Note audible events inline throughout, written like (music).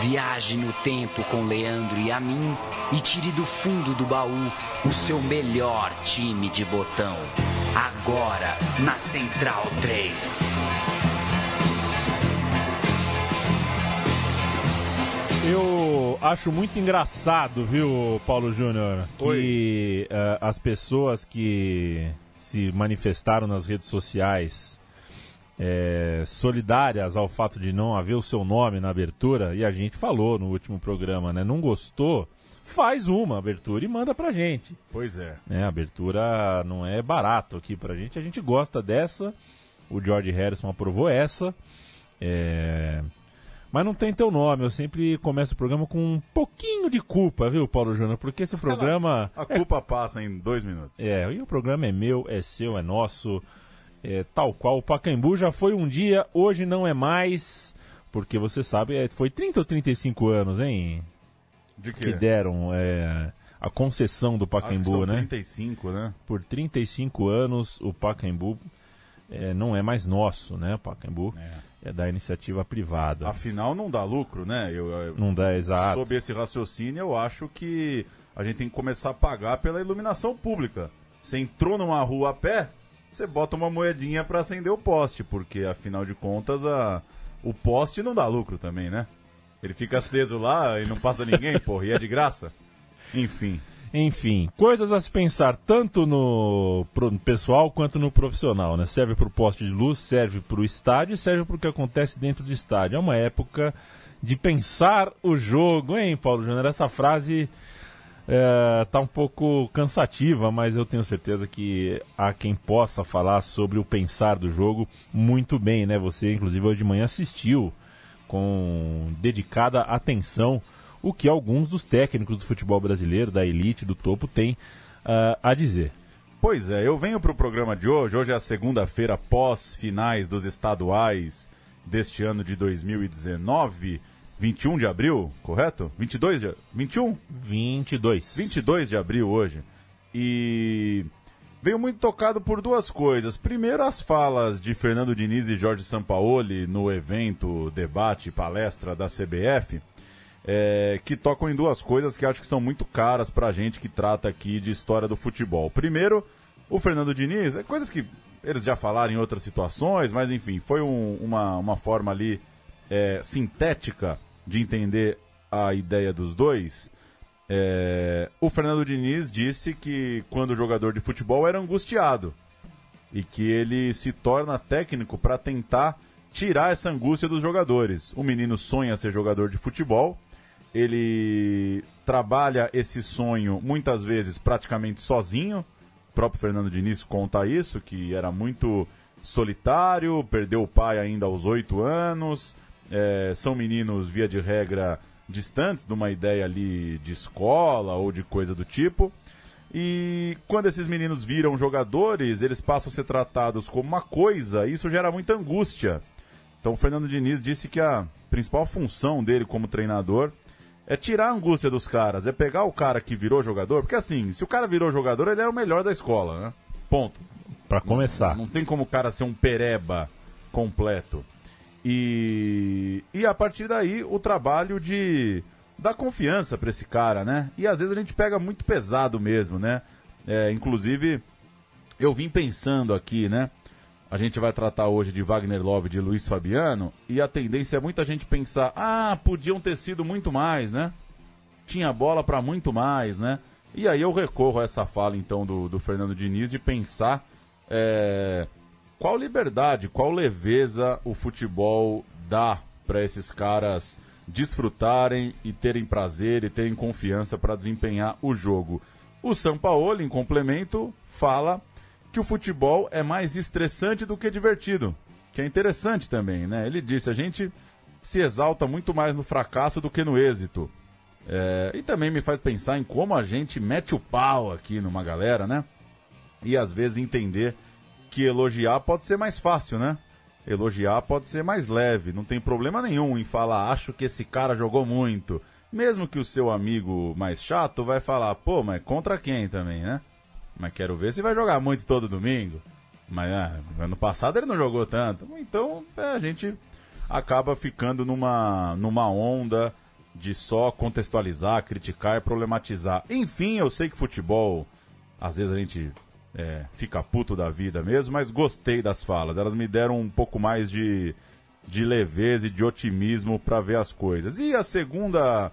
Viaje no tempo com Leandro e a mim e tire do fundo do baú o seu melhor time de botão. Agora na Central 3. Eu acho muito engraçado, viu, Paulo Júnior, que uh, as pessoas que se manifestaram nas redes sociais é, solidárias ao fato de não haver o seu nome na abertura, e a gente falou no último programa, né? Não gostou? Faz uma abertura e manda pra gente. Pois é. É, a abertura não é barato aqui pra gente, a gente gosta dessa. O George Harrison aprovou essa. É... Mas não tem teu nome, eu sempre começo o programa com um pouquinho de culpa, viu, Paulo Júnior? Porque esse (laughs) programa. A culpa é... passa em dois minutos. É, e o programa é meu, é seu, é nosso. É, tal qual o Pacaembu já foi um dia, hoje não é mais. Porque você sabe, é, foi 30 ou 35 anos, hein? De quê? Que deram é, a concessão do Pacaembu, né? 35, né? Por 35 anos o Pacaembu é, não é mais nosso, né? O Pacaembu. É é da iniciativa privada. Afinal, não dá lucro, né? Eu, eu, não dá, exato. Sob esse raciocínio, eu acho que a gente tem que começar a pagar pela iluminação pública. Você entrou numa rua a pé, você bota uma moedinha para acender o poste, porque afinal de contas a, o poste não dá lucro também, né? Ele fica aceso lá e não passa ninguém, (laughs) porra, e é de graça. Enfim. Enfim, coisas a se pensar tanto no pessoal quanto no profissional, né? Serve para o poste de luz, serve para o estádio, serve para o que acontece dentro do estádio. É uma época de pensar o jogo, hein, Paulo Júnior? Essa frase é, tá um pouco cansativa, mas eu tenho certeza que há quem possa falar sobre o pensar do jogo muito bem, né? Você, inclusive, hoje de manhã assistiu com dedicada atenção o que alguns dos técnicos do futebol brasileiro, da elite, do topo, têm uh, a dizer. Pois é, eu venho para o programa de hoje. Hoje é a segunda-feira pós-finais dos estaduais deste ano de 2019. 21 de abril, correto? 22 de 21? 22. 22 de abril hoje. E veio muito tocado por duas coisas. Primeiro, as falas de Fernando Diniz e Jorge Sampaoli no evento, debate, palestra da CBF é, que tocam em duas coisas que acho que são muito caras pra gente que trata aqui de história do futebol. Primeiro, o Fernando Diniz, é coisas que eles já falaram em outras situações, mas enfim, foi um, uma, uma forma ali é, sintética de entender a ideia dos dois. É, o Fernando Diniz disse que quando jogador de futebol era angustiado e que ele se torna técnico para tentar tirar essa angústia dos jogadores. O menino sonha ser jogador de futebol ele trabalha esse sonho muitas vezes praticamente sozinho. O próprio Fernando Diniz conta isso, que era muito solitário, perdeu o pai ainda aos oito anos. É, são meninos, via de regra, distantes de uma ideia ali de escola ou de coisa do tipo. E quando esses meninos viram jogadores, eles passam a ser tratados como uma coisa, e isso gera muita angústia. Então o Fernando Diniz disse que a principal função dele como treinador é tirar a angústia dos caras, é pegar o cara que virou jogador, porque assim, se o cara virou jogador, ele é o melhor da escola, né? Ponto. Para começar. Não, não, tem como o cara ser um pereba completo. E, e a partir daí, o trabalho de dar confiança para esse cara, né? E às vezes a gente pega muito pesado mesmo, né? É, inclusive, eu vim pensando aqui, né? A gente vai tratar hoje de Wagner Love e de Luiz Fabiano, e a tendência é muita gente pensar: ah, podiam ter sido muito mais, né? Tinha bola para muito mais, né? E aí eu recorro a essa fala então do, do Fernando Diniz de pensar é, qual liberdade, qual leveza o futebol dá para esses caras desfrutarem e terem prazer e terem confiança para desempenhar o jogo. O São Paulo, em complemento, fala que o futebol é mais estressante do que divertido. Que é interessante também, né? Ele disse, a gente se exalta muito mais no fracasso do que no êxito. É, e também me faz pensar em como a gente mete o pau aqui numa galera, né? E às vezes entender que elogiar pode ser mais fácil, né? Elogiar pode ser mais leve, não tem problema nenhum em falar, acho que esse cara jogou muito. Mesmo que o seu amigo mais chato vai falar, pô, mas contra quem também, né? Mas quero ver se vai jogar muito todo domingo. Mas ah, ano passado ele não jogou tanto. Então é, a gente acaba ficando numa, numa onda de só contextualizar, criticar e problematizar. Enfim, eu sei que futebol, às vezes a gente é, fica puto da vida mesmo, mas gostei das falas. Elas me deram um pouco mais de, de leveza e de otimismo para ver as coisas. E a segunda,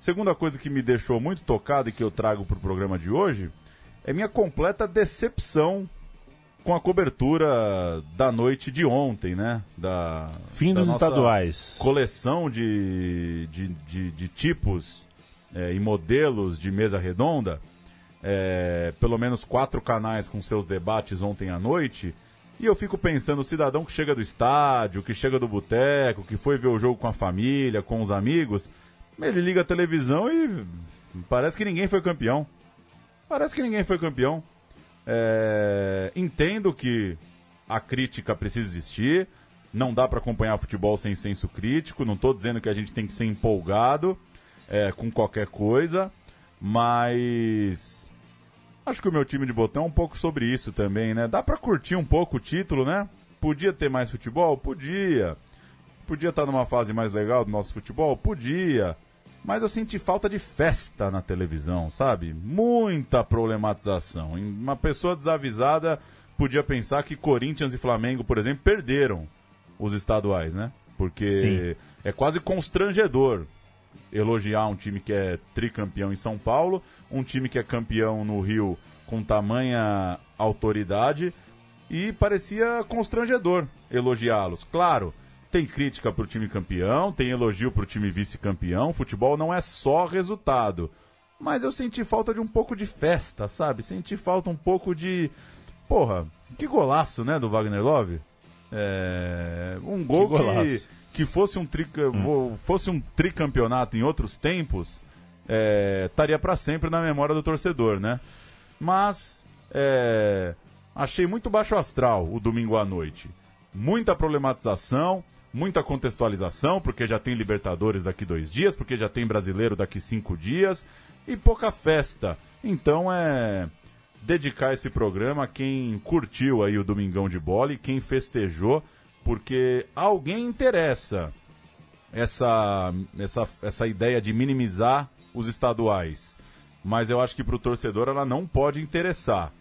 segunda coisa que me deixou muito tocado e que eu trago para o programa de hoje é minha completa decepção com a cobertura da noite de ontem, né? Da, Fim da dos estaduais. Coleção de, de, de, de tipos é, e modelos de mesa redonda. É, pelo menos quatro canais com seus debates ontem à noite. E eu fico pensando, o cidadão que chega do estádio, que chega do boteco, que foi ver o jogo com a família, com os amigos, ele liga a televisão e parece que ninguém foi campeão. Parece que ninguém foi campeão. É, entendo que a crítica precisa existir. Não dá para acompanhar futebol sem senso crítico. Não estou dizendo que a gente tem que ser empolgado é, com qualquer coisa, mas acho que o meu time de botão é um pouco sobre isso também, né? Dá para curtir um pouco o título, né? Podia ter mais futebol? Podia. Podia estar numa fase mais legal do nosso futebol? Podia. Mas eu senti falta de festa na televisão, sabe? Muita problematização. Uma pessoa desavisada podia pensar que Corinthians e Flamengo, por exemplo, perderam os estaduais, né? Porque Sim. é quase constrangedor elogiar um time que é tricampeão em São Paulo, um time que é campeão no Rio com tamanha autoridade e parecia constrangedor elogiá-los. Claro, tem crítica para o time campeão, tem elogio para o time vice-campeão. Futebol não é só resultado. Mas eu senti falta de um pouco de festa, sabe? Senti falta um pouco de. Porra, que golaço, né, do Wagner Love? É... Um gol Que que, que fosse, um tri... fosse um tricampeonato em outros tempos, é, estaria para sempre na memória do torcedor, né? Mas é, achei muito baixo astral o domingo à noite. Muita problematização, muita contextualização, porque já tem Libertadores daqui dois dias, porque já tem Brasileiro daqui cinco dias, e pouca festa. Então é dedicar esse programa a quem curtiu aí o Domingão de Bola e quem festejou, porque alguém interessa essa, essa, essa ideia de minimizar os estaduais. Mas eu acho que para o torcedor ela não pode interessar.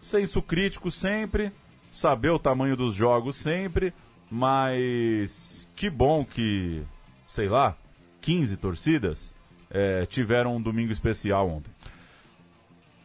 Senso crítico sempre, saber o tamanho dos jogos sempre, mas que bom que, sei lá, 15 torcidas eh, tiveram um domingo especial ontem.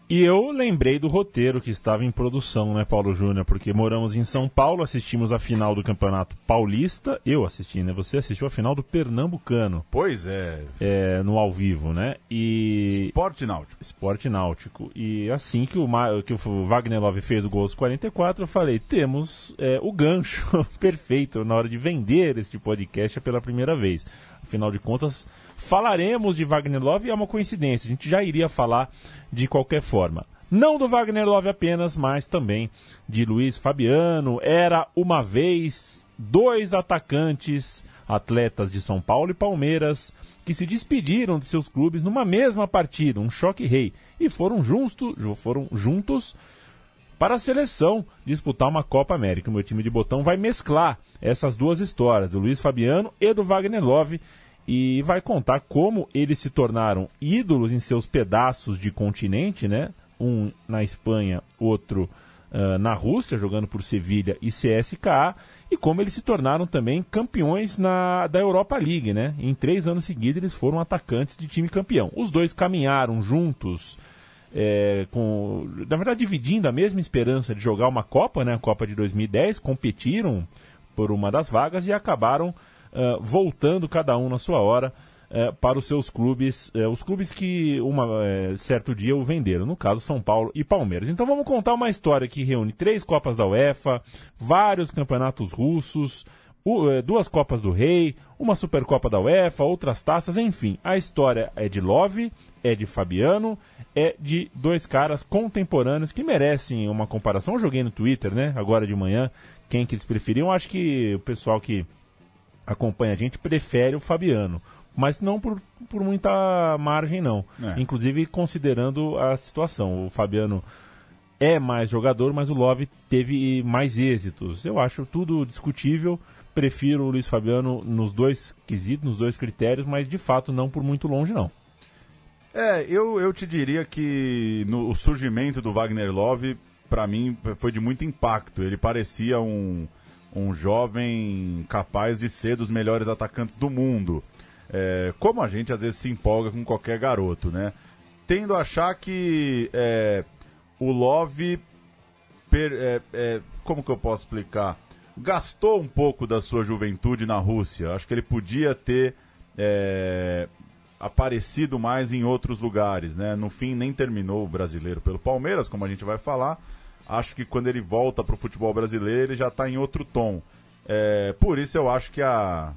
E eu lembrei do roteiro que estava em produção, né, Paulo Júnior? Porque moramos em São Paulo, assistimos a final do Campeonato Paulista. Eu assisti, né? Você assistiu a final do Pernambucano, Pois é, é, no ao vivo, né? E. esporte náutico. Esporte náutico. E assim que o, Ma- que o Wagner Love fez o gol aos 44, eu falei: temos é, o gancho (laughs) perfeito na hora de vender este podcast pela primeira vez. Afinal de contas, falaremos de Wagner Love e é uma coincidência, a gente já iria falar de qualquer forma. Não do Wagner Love apenas, mas também de Luiz Fabiano. Era uma vez dois atacantes, atletas de São Paulo e Palmeiras, que se despediram de seus clubes numa mesma partida, um choque rei, e foram juntos, foram juntos para a seleção disputar uma Copa América. O meu time de botão vai mesclar essas duas histórias, do Luiz Fabiano e do Wagner Love, e vai contar como eles se tornaram ídolos em seus pedaços de continente, né? Um na Espanha, outro ah, na Rússia, jogando por Sevilha e CSKA, e como eles se tornaram também campeões na, da Europa League, né? Em três anos seguidos eles foram atacantes de time campeão. Os dois caminharam juntos é, com, na verdade, dividindo a mesma esperança de jogar uma Copa, né, a Copa de 2010, competiram por uma das vagas e acabaram ah, voltando cada um na sua hora eh, para os seus clubes, eh, os clubes que uma eh, certo dia o venderam, no caso São Paulo e Palmeiras. Então vamos contar uma história que reúne três Copas da UEFA, vários campeonatos russos, eh, duas Copas do Rei, uma Supercopa da UEFA, outras taças, enfim. A história é de Love, é de Fabiano, é de dois caras contemporâneos que merecem uma comparação. Eu joguei no Twitter, né, agora de manhã, quem que eles preferiam. Acho que o pessoal que acompanha a gente prefere o Fabiano. Mas não por, por muita margem, não. É. Inclusive considerando a situação. O Fabiano é mais jogador, mas o Love teve mais êxitos. Eu acho tudo discutível. Prefiro o Luiz Fabiano nos dois quesitos, nos dois critérios, mas de fato não por muito longe, não. É, eu, eu te diria que no, o surgimento do Wagner Love, para mim, foi de muito impacto. Ele parecia um, um jovem capaz de ser dos melhores atacantes do mundo. É, como a gente às vezes se empolga com qualquer garoto, né? Tendo a achar que é, o Love. Per, é, é, como que eu posso explicar? Gastou um pouco da sua juventude na Rússia. Acho que ele podia ter é, aparecido mais em outros lugares, né? No fim, nem terminou o brasileiro pelo Palmeiras, como a gente vai falar. Acho que quando ele volta para o futebol brasileiro, ele já está em outro tom. É, por isso eu acho que a.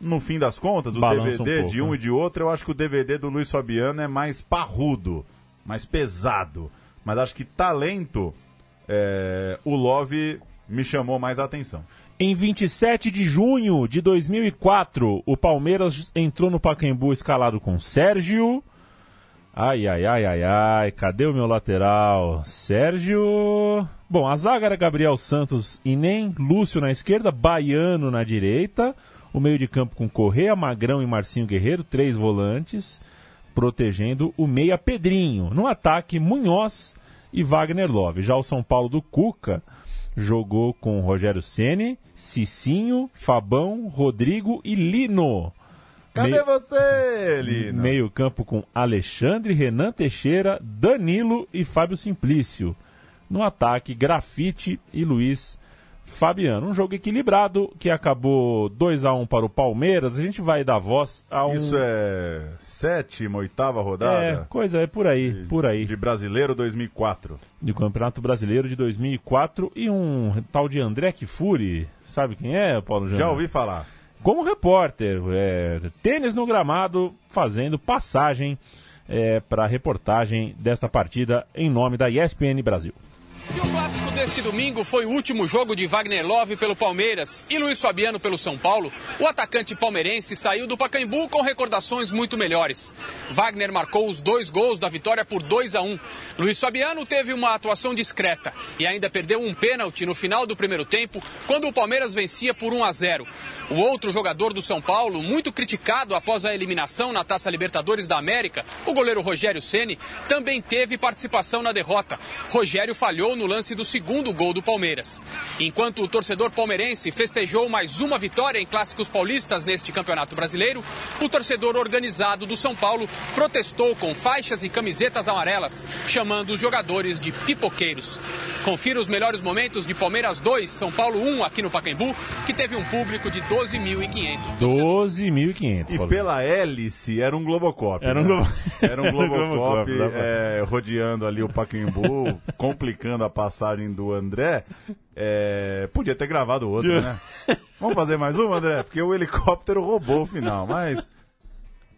No fim das contas, o Balança DVD um pouco, de um né? e de outro, eu acho que o DVD do Luiz Fabiano é mais parrudo, mais pesado. Mas acho que talento, é, o Love me chamou mais a atenção. Em 27 de junho de 2004, o Palmeiras entrou no Pacaembu escalado com Sérgio. Ai, ai, ai, ai, ai, cadê o meu lateral? Sérgio. Bom, a zaga era Gabriel Santos e nem Lúcio na esquerda, Baiano na direita. O meio de campo com Correia, Magrão e Marcinho Guerreiro, três volantes, protegendo o meia Pedrinho. No ataque, Munhoz e Wagner Love. Já o São Paulo do Cuca jogou com Rogério Ceni, Cicinho, Fabão, Rodrigo e Lino. Cadê Meio- você, Lino? Meio campo com Alexandre, Renan Teixeira, Danilo e Fábio Simplício. No ataque, Grafite e Luiz Fabiano. Um jogo equilibrado que acabou 2 a 1 para o Palmeiras. A gente vai dar voz a um... Isso é sétima, oitava rodada? É, coisa, é por aí, por aí. De brasileiro 2004. do Campeonato Brasileiro de 2004 e um tal de André Kifuri, sabe quem é, Paulo Jânio? Já ouvi falar. Como repórter, é, tênis no gramado, fazendo passagem para a reportagem dessa partida em nome da ESPN Brasil. Se o clássico deste domingo foi o último jogo de Wagner Love pelo Palmeiras e Luiz Fabiano pelo São Paulo, o atacante palmeirense saiu do Pacaembu com recordações muito melhores. Wagner marcou os dois gols da vitória por 2 a 1. Luiz Fabiano teve uma atuação discreta e ainda perdeu um pênalti no final do primeiro tempo, quando o Palmeiras vencia por 1 a 0. O outro jogador do São Paulo, muito criticado após a eliminação na Taça Libertadores da América, o goleiro Rogério Ceni, também teve participação na derrota. Rogério falhou no lance do segundo gol do Palmeiras. Enquanto o torcedor palmeirense festejou mais uma vitória em clássicos paulistas neste Campeonato Brasileiro, o torcedor organizado do São Paulo protestou com faixas e camisetas amarelas, chamando os jogadores de pipoqueiros. Confira os melhores momentos de Palmeiras 2, São Paulo 1 aqui no Pacaembu, que teve um público de 12.500 torcedores. 12.500. E Paulo. pela hélice era um Globocop. Era um né? Globo- Era um (laughs) Era um Globocop Globocop, é, rodeando ali o Pacaembu, (laughs) complicando a passagem do André. É, podia ter gravado outro, né? Vamos fazer mais um, André? Porque o helicóptero roubou o final, mas.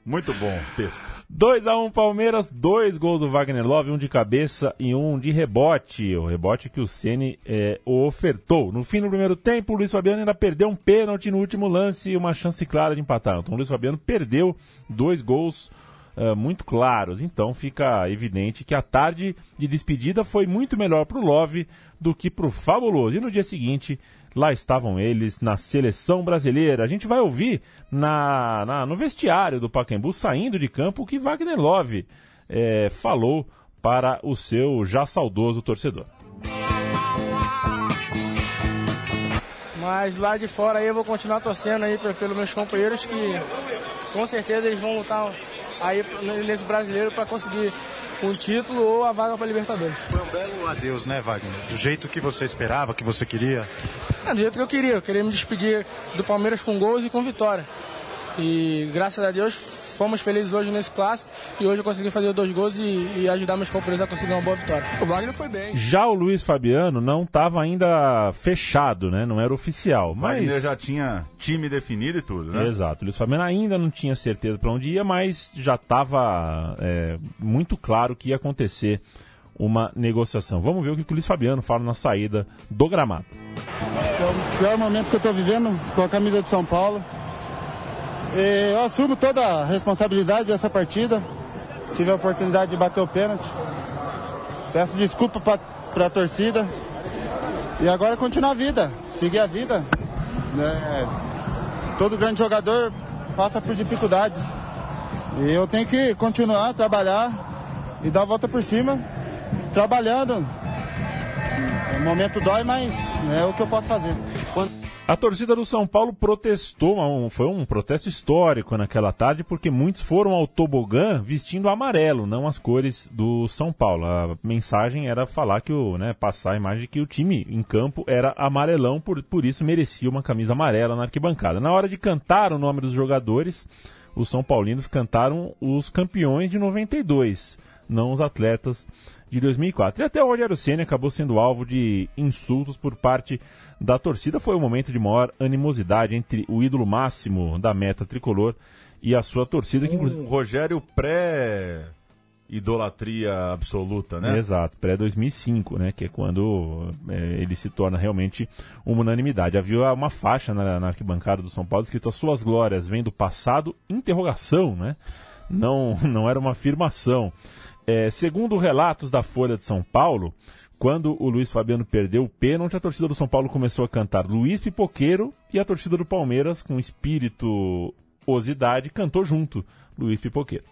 Muito bom o texto. 2x1 Palmeiras, dois gols do Wagner Love, um de cabeça e um de rebote. O rebote que o Ceni é, ofertou. No fim do primeiro tempo, o Luiz Fabiano ainda perdeu um pênalti no último lance e uma chance clara de empatar. Então o Luiz Fabiano perdeu dois gols eh, muito claros. Então fica evidente que a tarde de despedida foi muito melhor para o Love do que para o Fabuloso. E no dia seguinte, lá estavam eles na seleção brasileira. A gente vai ouvir na, na- no vestiário do Pacaembu, saindo de campo, o que Wagner Love eh, falou para o seu já saudoso torcedor. Mas lá de fora aí eu vou continuar torcendo aí pe- pelos meus companheiros que com certeza eles vão lutar aí nesse brasileiro para conseguir um título ou a vaga para Libertadores. Foi um belo adeus, né, Wagner? Do jeito que você esperava, que você queria. É, do jeito que eu queria, eu queria me despedir do Palmeiras com gols e com vitória. E graças a Deus fomos felizes hoje nesse clássico e hoje eu consegui fazer dois gols e, e ajudar meus companheiros a conseguir uma boa vitória. O Wagner foi bem. Já o Luiz Fabiano não estava ainda fechado, né? Não era oficial. Mas Wagner já tinha time definido e tudo, né? Exato. O Luiz Fabiano ainda não tinha certeza para onde ia, mas já estava muito claro que ia acontecer uma negociação. Vamos ver o que o Luiz Fabiano fala na saída do gramado. É o pior momento que eu estou vivendo com a camisa de São Paulo. Eu assumo toda a responsabilidade dessa partida. Tive a oportunidade de bater o pênalti. Peço desculpa para a torcida. E agora continuar a vida, seguir a vida. Né? Todo grande jogador passa por dificuldades. E eu tenho que continuar a trabalhar e dar a volta por cima, trabalhando. O momento dói, mas é o que eu posso fazer. Quando... A torcida do São Paulo protestou, foi um protesto histórico naquela tarde, porque muitos foram ao tobogã vestindo amarelo, não as cores do São Paulo. A mensagem era falar que o, né, passar a imagem de que o time em campo era amarelão, por, por isso merecia uma camisa amarela na arquibancada. Na hora de cantar o nome dos jogadores, os São Paulinos cantaram os campeões de 92, não os atletas de 2004. E até o Rogério Senna acabou sendo alvo de insultos por parte da torcida. Foi o um momento de maior animosidade entre o ídolo máximo da meta tricolor e a sua torcida. Que, inclusive... Um Rogério pré idolatria absoluta, né? Exato, pré-2005, né? Que é quando é, ele se torna realmente uma unanimidade. Havia uma faixa na, na, arquibancada do São Paulo escrito As Suas Glórias vem do passado, interrogação, né? Não, (laughs) não era uma afirmação. É, segundo relatos da Folha de São Paulo, quando o Luiz Fabiano perdeu o pênalti, a torcida do São Paulo começou a cantar Luiz Pipoqueiro e a torcida do Palmeiras, com espirituosidade, cantou junto Luiz Pipoqueiro.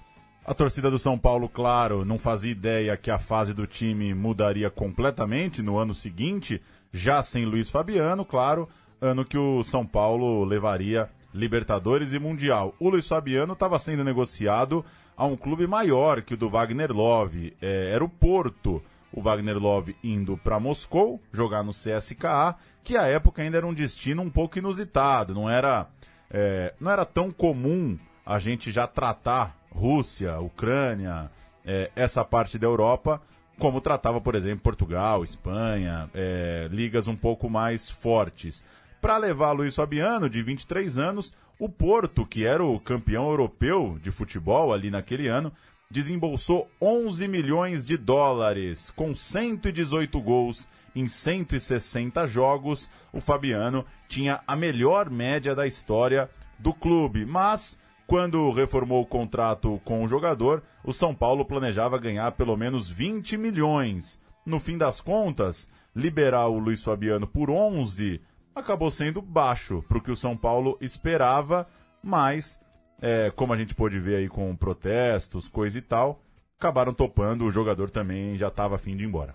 A torcida do São Paulo, claro, não fazia ideia que a fase do time mudaria completamente no ano seguinte, já sem Luiz Fabiano, claro, ano que o São Paulo levaria Libertadores e Mundial. O Luiz Fabiano estava sendo negociado a um clube maior que o do Wagner Love. É, era o Porto. O Wagner Love indo para Moscou, jogar no CSKA, que à época ainda era um destino um pouco inusitado. Não era, é, não era tão comum a gente já tratar Rússia, Ucrânia, é, essa parte da Europa, como tratava, por exemplo, Portugal, Espanha, é, ligas um pouco mais fortes. Para levar Luiz Fabiano, de 23 anos, o Porto, que era o campeão europeu de futebol ali naquele ano, desembolsou 11 milhões de dólares, com 118 gols em 160 jogos. O Fabiano tinha a melhor média da história do clube, mas quando reformou o contrato com o jogador, o São Paulo planejava ganhar pelo menos 20 milhões. No fim das contas, liberar o Luiz Fabiano por 11 acabou sendo baixo para o que o São Paulo esperava, mas, é, como a gente pôde ver aí com protestos, coisa e tal, acabaram topando, o jogador também já estava afim de ir embora.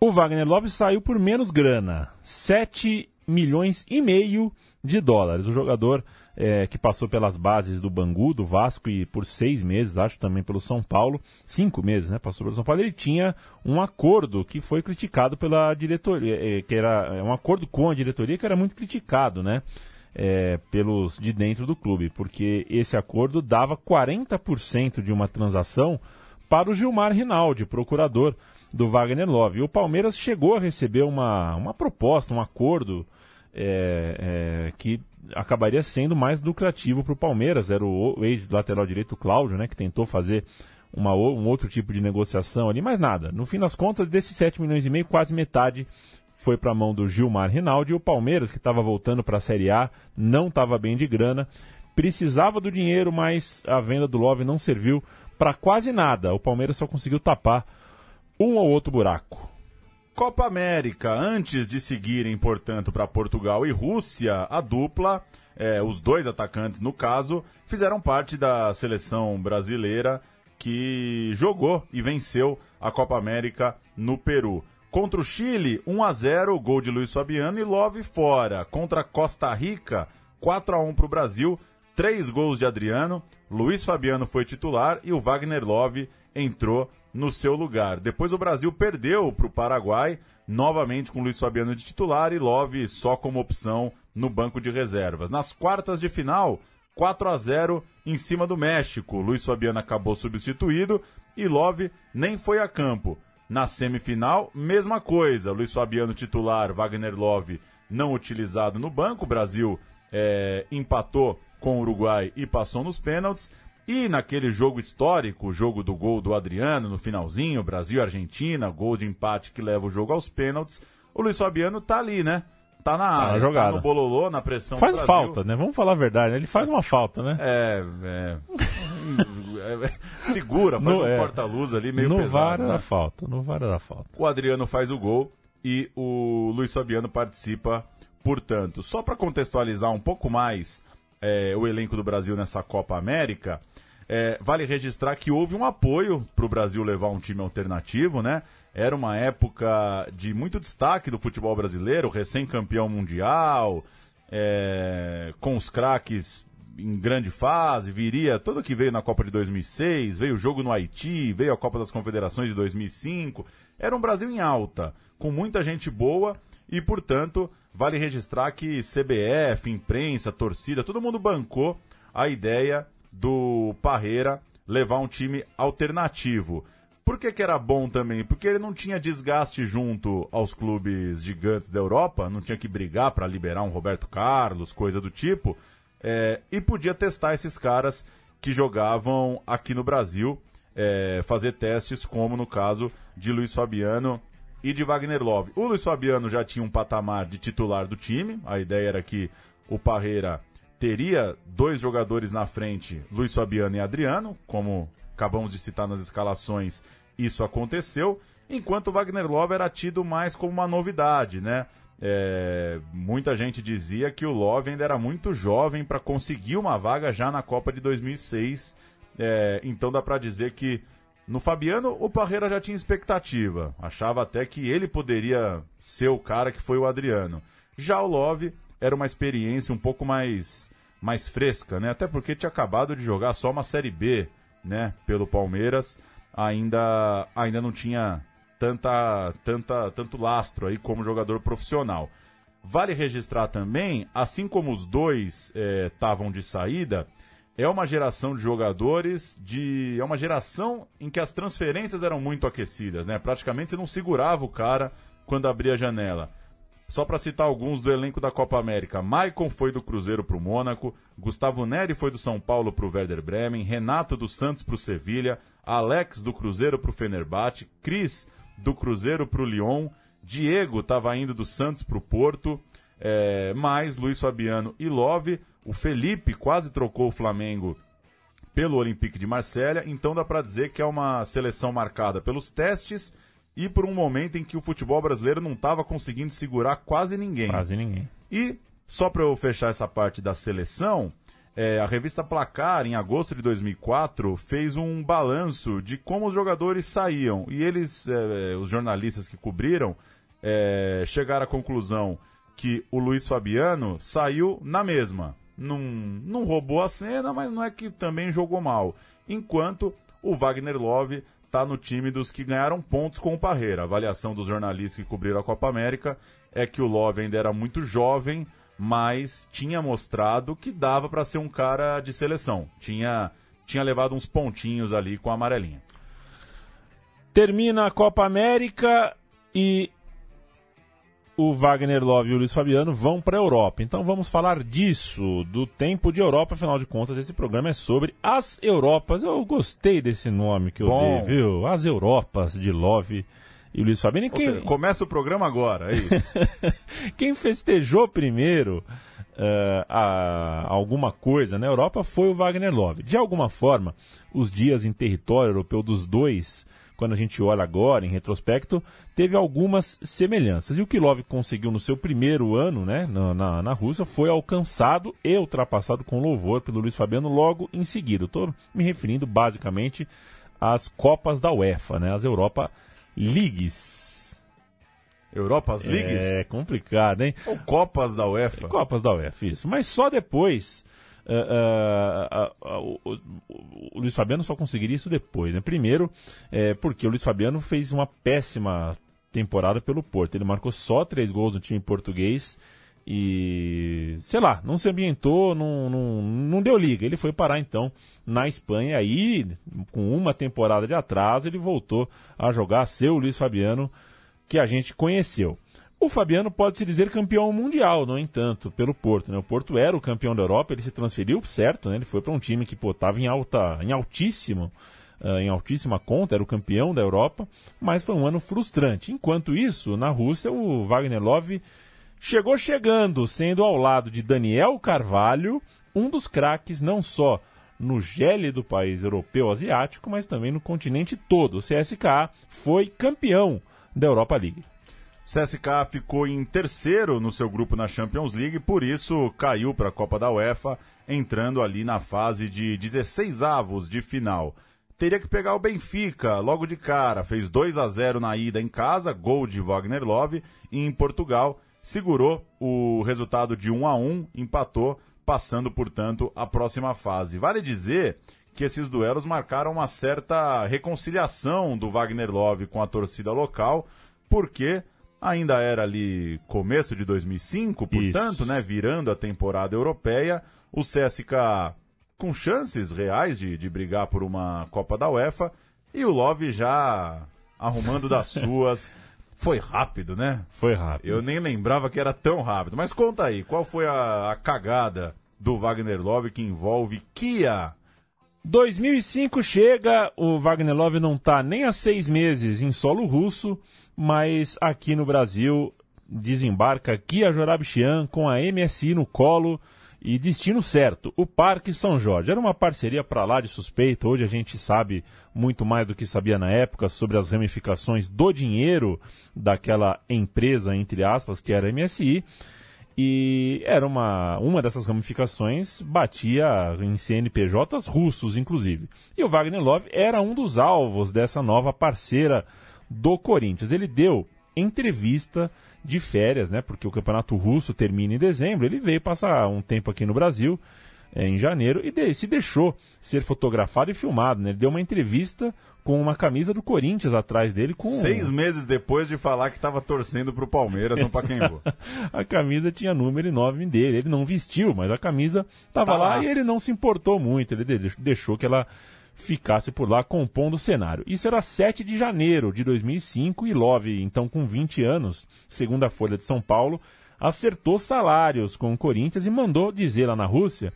O Wagner Love saiu por menos grana, 7 milhões e meio de dólares. O jogador é, que passou pelas bases do Bangu, do Vasco e por seis meses, acho também pelo São Paulo, cinco meses, né? Passou pelo São Paulo. Ele tinha um acordo que foi criticado pela diretoria, é, que era é, um acordo com a diretoria que era muito criticado, né? É, pelos de dentro do clube, porque esse acordo dava 40% de uma transação para o Gilmar Rinaldi, procurador do Wagner Love. E o Palmeiras chegou a receber uma, uma proposta, um acordo é, é, que acabaria sendo mais lucrativo para o Palmeiras. Era o, ex-lateral direito Cláudio, né, que tentou fazer uma, um outro tipo de negociação ali, mas nada. No fim das contas, desses 7 milhões e meio, quase metade foi para a mão do Gilmar Rinaldi. E o Palmeiras, que estava voltando para a Série A, não estava bem de grana, precisava do dinheiro, mas a venda do Love não serviu para quase nada. O Palmeiras só conseguiu tapar um ou outro buraco. Copa América. Antes de seguirem, portanto, para Portugal e Rússia, a dupla, é, os dois atacantes no caso, fizeram parte da seleção brasileira que jogou e venceu a Copa América no Peru. Contra o Chile, 1 a 0, gol de Luiz Fabiano e Love fora. Contra Costa Rica, 4 a 1 para o Brasil, três gols de Adriano. Luiz Fabiano foi titular e o Wagner Love entrou no seu lugar. Depois o Brasil perdeu para o Paraguai, novamente com Luiz Fabiano de titular e Love só como opção no banco de reservas. Nas quartas de final, 4 a 0 em cima do México. Luiz Fabiano acabou substituído e Love nem foi a campo. Na semifinal, mesma coisa. Luiz Fabiano titular, Wagner Love não utilizado no banco. O Brasil é, empatou com o Uruguai e passou nos pênaltis. E naquele jogo histórico, o jogo do gol do Adriano no finalzinho, Brasil-Argentina, gol de empate que leva o jogo aos pênaltis, o Luiz Fabiano tá ali, né? Tá na área, tá, jogada. tá no bololô, na pressão Faz falta, né? Vamos falar a verdade, ele faz uma falta, né? É, (laughs) é. é, segura, faz No- um é. corta-luz ali meio no pesado. VAR né? era falta, no VAR era falta. O Adriano faz o gol e o Luiz Fabiano participa, portanto. Só para contextualizar um pouco mais é, o elenco do Brasil nessa Copa América, é, vale registrar que houve um apoio para o Brasil levar um time alternativo, né? Era uma época de muito destaque do futebol brasileiro, recém-campeão mundial, é, com os craques em grande fase, viria tudo que veio na Copa de 2006, veio o jogo no Haiti, veio a Copa das Confederações de 2005. Era um Brasil em alta, com muita gente boa e, portanto, vale registrar que CBF, imprensa, torcida, todo mundo bancou a ideia do Parreira levar um time alternativo. Por que, que era bom também? Porque ele não tinha desgaste junto aos clubes gigantes da Europa, não tinha que brigar para liberar um Roberto Carlos, coisa do tipo, é, e podia testar esses caras que jogavam aqui no Brasil, é, fazer testes, como no caso de Luiz Fabiano e de Wagner Love. O Luiz Fabiano já tinha um patamar de titular do time, a ideia era que o Parreira teria dois jogadores na frente, Luiz Fabiano e Adriano, como acabamos de citar nas escalações, isso aconteceu, enquanto Wagner Love era tido mais como uma novidade, né? É, muita gente dizia que o Love ainda era muito jovem para conseguir uma vaga já na Copa de 2006, é, então dá para dizer que no Fabiano o Parreira já tinha expectativa, achava até que ele poderia ser o cara que foi o Adriano. Já o Love era uma experiência um pouco mais mais fresca, né? Até porque tinha acabado de jogar só uma Série B, né, pelo Palmeiras, ainda ainda não tinha tanta tanta tanto lastro aí como jogador profissional. Vale registrar também, assim como os dois estavam de saída, é uma geração de jogadores de. É uma geração em que as transferências eram muito aquecidas, né? Praticamente você não segurava o cara quando abria a janela. Só para citar alguns do elenco da Copa América, Maicon foi do Cruzeiro para o Mônaco, Gustavo Neri foi do São Paulo para o Werder Bremen, Renato do Santos para o Sevilha, Alex do Cruzeiro para o Fenerbahçe, Cris do Cruzeiro para o Lyon, Diego estava indo do Santos para o Porto, é, mais Luiz Fabiano e Love, o Felipe quase trocou o Flamengo pelo Olympique de Marselha, então dá para dizer que é uma seleção marcada pelos testes e por um momento em que o futebol brasileiro não estava conseguindo segurar quase ninguém. Quase ninguém. E, só para eu fechar essa parte da seleção, é, a revista Placar, em agosto de 2004, fez um balanço de como os jogadores saíam. E eles, é, os jornalistas que cobriram, é, chegaram à conclusão que o Luiz Fabiano saiu na mesma. Não, não roubou a cena, mas não é que também jogou mal. Enquanto o Wagner Love está no time dos que ganharam pontos com o Parreira. A avaliação dos jornalistas que cobriram a Copa América é que o Love ainda era muito jovem, mas tinha mostrado que dava para ser um cara de seleção. Tinha, tinha levado uns pontinhos ali com a amarelinha. Termina a Copa América e o Wagner Love e o Luiz Fabiano vão para a Europa. Então vamos falar disso, do tempo de Europa. Afinal de contas, esse programa é sobre as Europas. Eu gostei desse nome que eu Bom. dei, viu? As Europas de Love e Luiz Fabiano. E quem, seja, começa o programa agora, é isso. (laughs) quem festejou primeiro eh, a- alguma coisa na Europa foi o Wagner Love. De alguma forma, os dias em território europeu dos dois, quando a gente olha agora, em retrospecto, teve algumas semelhanças. E o que Love conseguiu no seu primeiro ano né, na, na, na Rússia foi alcançado e ultrapassado com louvor pelo Luiz Fabiano logo em seguida. Estou me referindo basicamente às Copas da UEFA, né, as Europa Leagues. Europas Leagues É complicado, hein? ou Copas da UEFA? Copas da UEFA, isso. Mas só depois. Ah, ah, ah, o, Luiz Fabiano só conseguiria isso depois, né? Primeiro, é, porque o Luiz Fabiano fez uma péssima temporada pelo Porto. Ele marcou só três gols no time português e, sei lá, não se ambientou, não, não, não deu liga. Ele foi parar então na Espanha. Aí, com uma temporada de atraso, ele voltou a jogar, o Luiz Fabiano que a gente conheceu. O Fabiano pode se dizer campeão mundial, no entanto, pelo Porto. Né? O Porto era o campeão da Europa, ele se transferiu, certo, né? ele foi para um time que estava em alta, em altíssimo, ah, em altíssima conta, era o campeão da Europa, mas foi um ano frustrante. Enquanto isso, na Rússia, o Wagner Love chegou chegando, sendo ao lado de Daniel Carvalho, um dos craques não só no gélido país europeu asiático, mas também no continente todo. O CSKA foi campeão da Europa League. CSKA ficou em terceiro no seu grupo na Champions League, por isso caiu para a Copa da UEFA, entrando ali na fase de 16 avos de final. Teria que pegar o Benfica logo de cara, fez 2 a 0 na ida em casa, gol de Wagner Love, e em Portugal segurou o resultado de 1 a 1, empatou, passando, portanto, a próxima fase. Vale dizer que esses duelos marcaram uma certa reconciliação do Wagner Love com a torcida local, porque ainda era ali começo de 2005, portanto, Isso. né, virando a temporada europeia, o CSK com chances reais de, de brigar por uma Copa da UEFA e o Love já arrumando das (laughs) suas. Foi rápido, né? Foi rápido. Eu nem lembrava que era tão rápido. Mas conta aí, qual foi a, a cagada do Wagner Love que envolve Kia? 2005 chega, o Wagner Love não está nem há seis meses em solo russo, mas aqui no Brasil desembarca Kia Jorabichian com a MSI no colo e destino certo, o Parque São Jorge. Era uma parceria para lá de suspeita, hoje a gente sabe muito mais do que sabia na época sobre as ramificações do dinheiro daquela empresa, entre aspas, que era a MSI. E era uma, uma dessas ramificações batia em CNPJs russos, inclusive. E o Wagner Love era um dos alvos dessa nova parceira do Corinthians. Ele deu entrevista de férias, né? Porque o campeonato russo termina em dezembro. Ele veio passar um tempo aqui no Brasil eh, em janeiro e de- se deixou ser fotografado e filmado. Né? Ele deu uma entrevista com uma camisa do Corinthians atrás dele com Seis meses depois de falar que estava torcendo pro Palmeiras no Pacaembu. (laughs) a camisa tinha número e nome dele. Ele não vestiu, mas a camisa estava Tá lá. lá. e ele não se importou muito. Ele de- deixou que ela ficasse por lá compondo o cenário. Isso era 7 de janeiro de 2005 e Love, então com 20 anos, segundo a Folha de São Paulo, acertou salários com o Corinthians e mandou dizer lá na Rússia,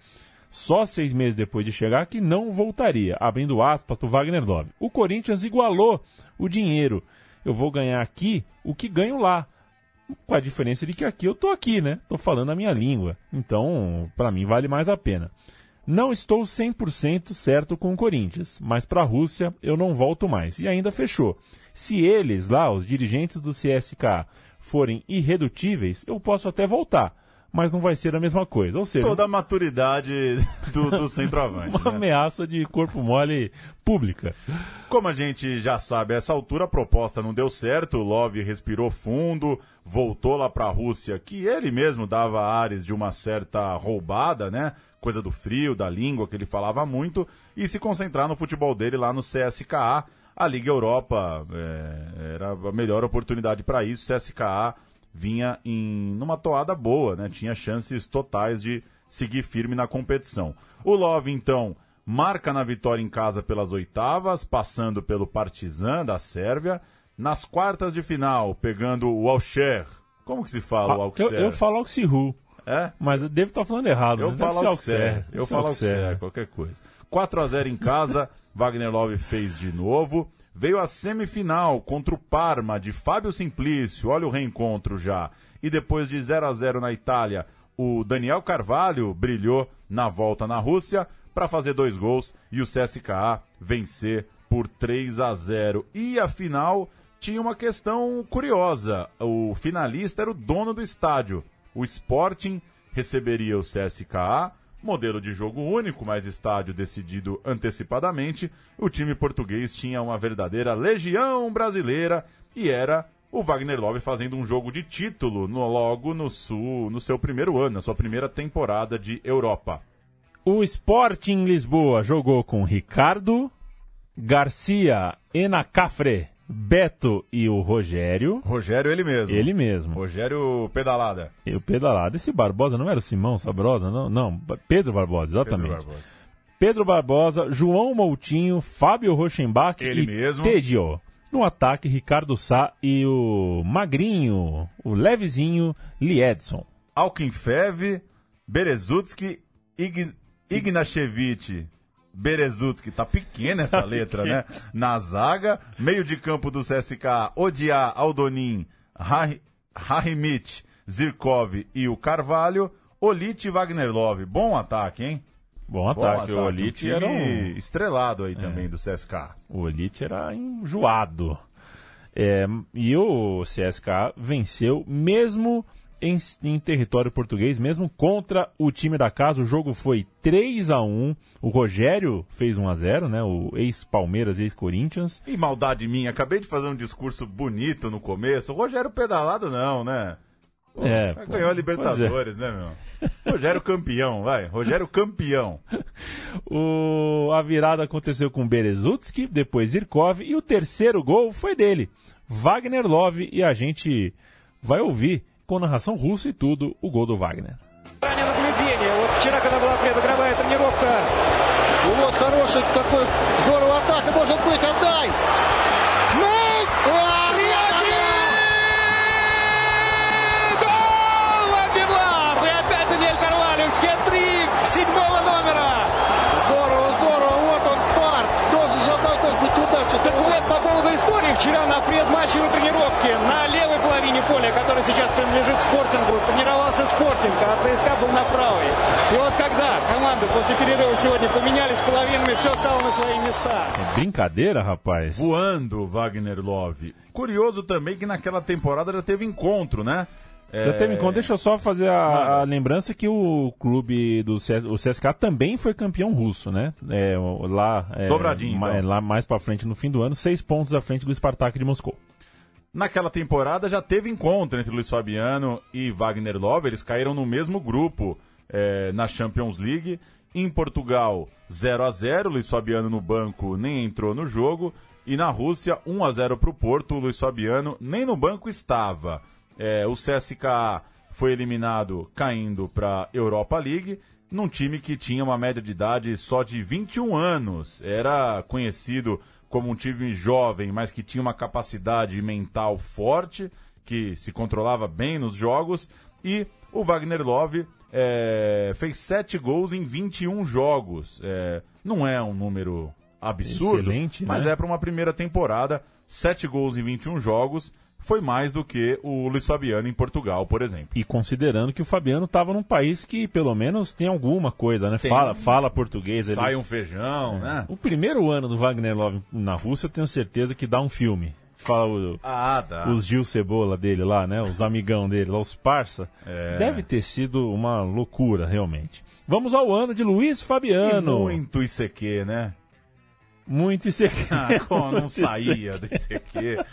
só seis meses depois de chegar, que não voltaria, abrindo aspas para o Wagner Love. O Corinthians igualou o dinheiro. Eu vou ganhar aqui o que ganho lá. Com a diferença de que aqui eu tô aqui, né? Tô falando a minha língua. Então, para mim vale mais a pena. Não estou 100% certo com o Corinthians, mas para a Rússia eu não volto mais. E ainda fechou. Se eles lá, os dirigentes do CSK, forem irredutíveis, eu posso até voltar, mas não vai ser a mesma coisa. Ou seja, Toda a maturidade do, do centroavante. (laughs) uma né? ameaça de corpo mole pública. Como a gente já sabe, a essa altura a proposta não deu certo, o Love respirou fundo, voltou lá para a Rússia, que ele mesmo dava ares de uma certa roubada, né? Coisa do frio, da língua, que ele falava muito, e se concentrar no futebol dele lá no CSKA. A Liga Europa é, era a melhor oportunidade para isso. CSKA vinha em numa toada boa, né? Tinha chances totais de seguir firme na competição. O Love, então, marca na vitória em casa pelas oitavas, passando pelo Partizan da Sérvia. Nas quartas de final, pegando o Alcher. Como que se fala o Ah, Alcher? eu, eu falo Auxirru, É? mas eu devo estar falando errado. Eu? Deve falo Auxerre. Auxerre. Eu falo Auxerre. Auxerre, qualquer coisa. 4 a 0 em casa, (laughs) Wagner Love fez de novo. Veio a semifinal contra o Parma de Fábio Simplício. Olha o reencontro já. E depois de 0 a 0 na Itália, o Daniel Carvalho brilhou na volta na Rússia para fazer dois gols e o CSKA vencer por 3 a 0. E a final tinha uma questão curiosa. O finalista era o dono do estádio. O Sporting receberia o CSKA, modelo de jogo único, mas estádio decidido antecipadamente. O time português tinha uma verdadeira legião brasileira e era o Wagner Love fazendo um jogo de título no- logo no sul, no seu primeiro ano, na sua primeira temporada de Europa. O Sporting Lisboa jogou com Ricardo, Garcia, Enacafre, Beto e o Rogério. Rogério ele mesmo. Ele mesmo. Rogério Pedalada. E o pedalado. Esse Barbosa não era o Simão Sabrosa? Não, não. Pedro Barbosa, exatamente. Pedro Barbosa. Pedro Barbosa, João Moutinho, Fábio Rochenbach Ele e mesmo. Tedio. No ataque, Ricardo Sá e o Magrinho, o levezinho Liedson. Alkinfev, Berezutski, Ign Ignashevich, Berezutski. Tá pequena essa Tá letra, né? Na zaga, meio de campo do CSK, Odiá, Aldonin, Rahi- Rahimich, Zirkov e o Carvalho, Olit e Wagner Love. Bom ataque, hein? Bom ataque, o Olite um era um... estrelado aí também do CSK. O Olite era enjoado. É, e o CSK venceu mesmo em, em, território português, mesmo contra o time da casa. O jogo foi 3 a 1 O Rogério fez 1 a 0 né? O ex-Palmeiras, ex-Corinthians. E maldade minha, acabei de fazer um discurso bonito no começo. O Rogério pedalado não, né? Pô, é, ganhou a Libertadores, é. né, meu? Rogério campeão, vai. Rogério campeão. (laughs) o, a virada aconteceu com Berezutski, depois Irkov, e o terceiro gol foi dele, Wagner Love, e a gente vai ouvir com narração russa e tudo o gol do Wagner. Вчера, когда была предыгровая тренировка, вот хороший, какой здорово атака может быть, отдай! Вчера на предматчевой тренировке на левой половине поля, которая сейчас принадлежит спортингу, тренировался спортинг, а ЦСКА был на правой. И вот когда команды после перерыва сегодня поменялись половинами, все стало на свои места. Brincadeira, rapaz. Voando, Wagner Love. Curioso também que naquela temporada já teve encontro, né? Já teve encontro. Deixa eu só fazer a, a, lembrança que o clube do CS, o CSK também foi campeão russo, né? É, lá, é, Dobradinho, ma, então. lá mais para frente no fim do ano, seis pontos à frente do Spartak de Moscou. Naquela temporada já teve encontro entre Luiz Fabiano e Wagner Love. Eles caíram no mesmo grupo é, na Champions League. Em Portugal, 0 a 0 Luiz Fabiano no banco nem entrou no jogo. E na Rússia, 1 a 0 para o Porto. Luiz Fabiano nem no banco estava. É, o CSKA foi eliminado caindo para Europa League, num time que tinha uma média de idade só de 21 anos. Era conhecido como um time jovem, mas que tinha uma capacidade mental forte, que se controlava bem nos jogos. E o Wagner Love é, fez 7 gols em 21 jogos. É, não é um número absurdo, Excelente, mas né? é para uma primeira temporada. 7 gols em 21 jogos foi mais do que o Luiz Fabiano em Portugal, por exemplo. E considerando que o Fabiano estava num país que pelo menos tem alguma coisa, né? Tem. Fala, fala português. ele- Sai um feijão, né? O primeiro ano do Wagner Love na Rússia, eu tenho certeza que dá um filme. Fala o- Ah, tá. os Gil Cebola dele lá, né? Os amigão dele lá, os parça. É. Deve ter sido uma loucura, realmente. Vamos ao ano de Luiz E Fabiano. muito ICQ, né? Muito ICQ. Ah, como não (laughs) saía do ICQ.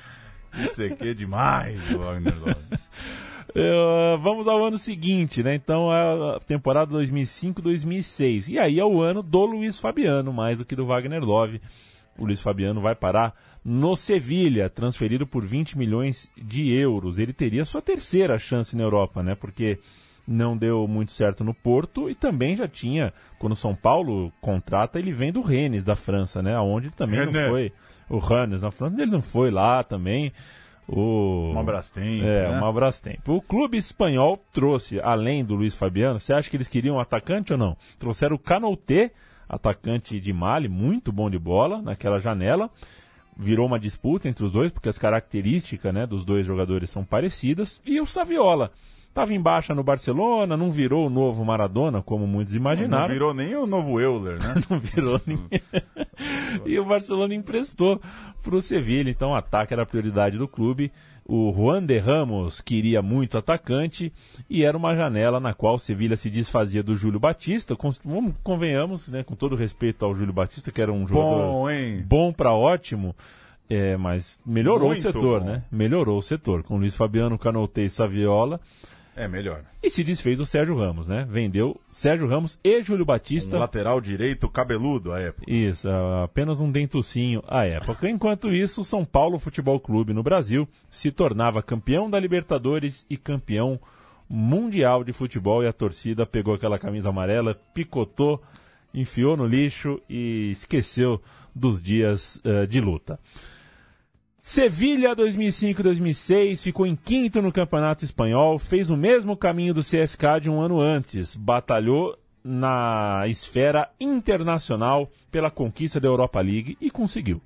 ICQ demais, o Wagner Love. Eh, vamos ao ano seguinte, né? Então, a temporada 2005-2006. E aí é o ano do Luiz Fabiano, mais do que do Wagner Love. O Luiz Fabiano vai parar no Sevilha, transferido por 20 milhões de euros. Ele teria sua terceira chance na Europa, né? Porque não deu muito certo no Porto e também já tinha, quando o São Paulo contrata, ele vem do Rennes, da França, né? Onde ele também Rennes. não foi. O Rennes, na França, ele não foi lá também. O... Uma Brastemp, É, né? uma Brastemp. O clube espanhol trouxe, além do Luiz Fabiano, você acha que eles queriam um atacante ou não? Trouxeram o Canouté, atacante de Mali, muito bom de bola, naquela janela. Virou uma disputa entre os dois, porque as características né, dos dois jogadores são parecidas. E o Saviola. Estava em baixa no Barcelona, não virou o novo Maradona, como muitos Não imaginaram virou nem o novo Euler, né? (laughs) não virou ninguém. (laughs) e o Barcelona emprestou para o Sevilla, então o ataque era a prioridade do clube. O Juan de Ramos queria muito atacante e era uma janela na qual o Sevilla se desfazia do Júlio Batista. Com, vamos, convenhamos, né, com todo respeito ao Júlio Batista, que era um jogador Bom, bom para ótimo, é, mas melhorou Muito o setor, bom. né? Melhorou o setor. Com Luiz Fabiano, Canouté e Saviola. É melhor. E se desfez do Sérgio Ramos, né? Vendeu Sérgio Ramos e Júlio Batista. Um lateral direito cabeludo à época. Isso, apenas um dentucinho à época. Enquanto isso, o São Paulo Futebol Clube no Brasil se tornava campeão da Libertadores e campeão mundial de futebol e a torcida pegou aquela camisa amarela, picotou, enfiou no lixo e esqueceu dos dias eh, de luta. Sevilha 2005-2006 ficou em quinto no Campeonato Espanhol, fez o mesmo caminho do CSK de um ano antes, batalhou na esfera internacional pela conquista da Europa League e conseguiu.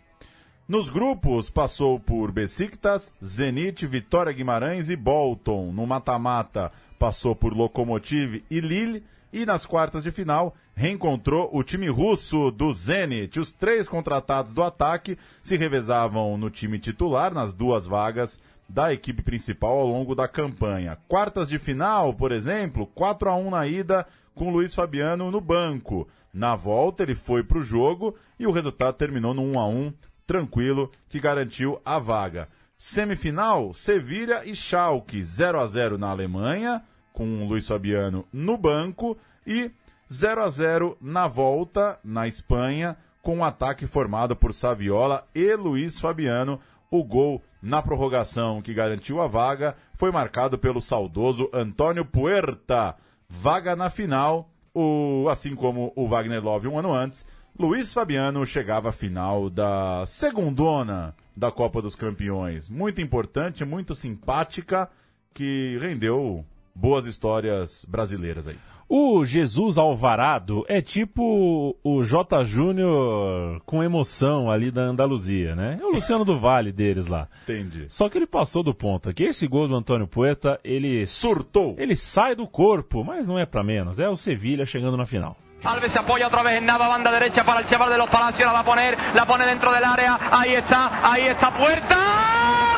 Nos grupos, passou por Besiktas, Zenit, Vitória Guimarães e Bolton. No mata-mata, passou por Lokomotiv e Lille. E nas quartas de final, reencontrou o time russo do Zenit. Os três contratados do ataque se revezavam no time titular, nas duas vagas da equipe principal ao longo da campanha. Quartas de final, por exemplo, 4 a 1 na ida com Luiz Fabiano no banco. Na volta ele foi para o jogo e o resultado terminou no 1 a 1 tranquilo que garantiu a vaga. Semifinal, Sevilha e Schalke, 0 a 0 na Alemanha, com Luiz Fabiano no banco e 0 a 0 na volta na Espanha, com um ataque formado por Saviola e Luiz Fabiano. O gol na prorrogação que garantiu a vaga foi marcado pelo saudoso Antônio Puerta. Vaga na final, o, assim como o Wagner Love um ano antes, Luiz Fabiano chegava à final da segundona da Copa dos Campeões. Muito importante, muito simpática, que rendeu boas histórias brasileiras aí. O Jesus Alvarado é tipo o J. Júnior com emoção ali da Andaluzia, né? É o Luciano do Vale deles lá. Entendi. Só que ele passou do ponto aqui. Esse gol do Antônio Poeta, ele. Surtou. Ele sai do corpo, mas não é para menos. É o Sevilha chegando na final. Alves se apoya otra vez en Nava, banda derecha para el chaval de los Palacios, la va a poner, la pone dentro del área, ahí está, ahí está Puerta,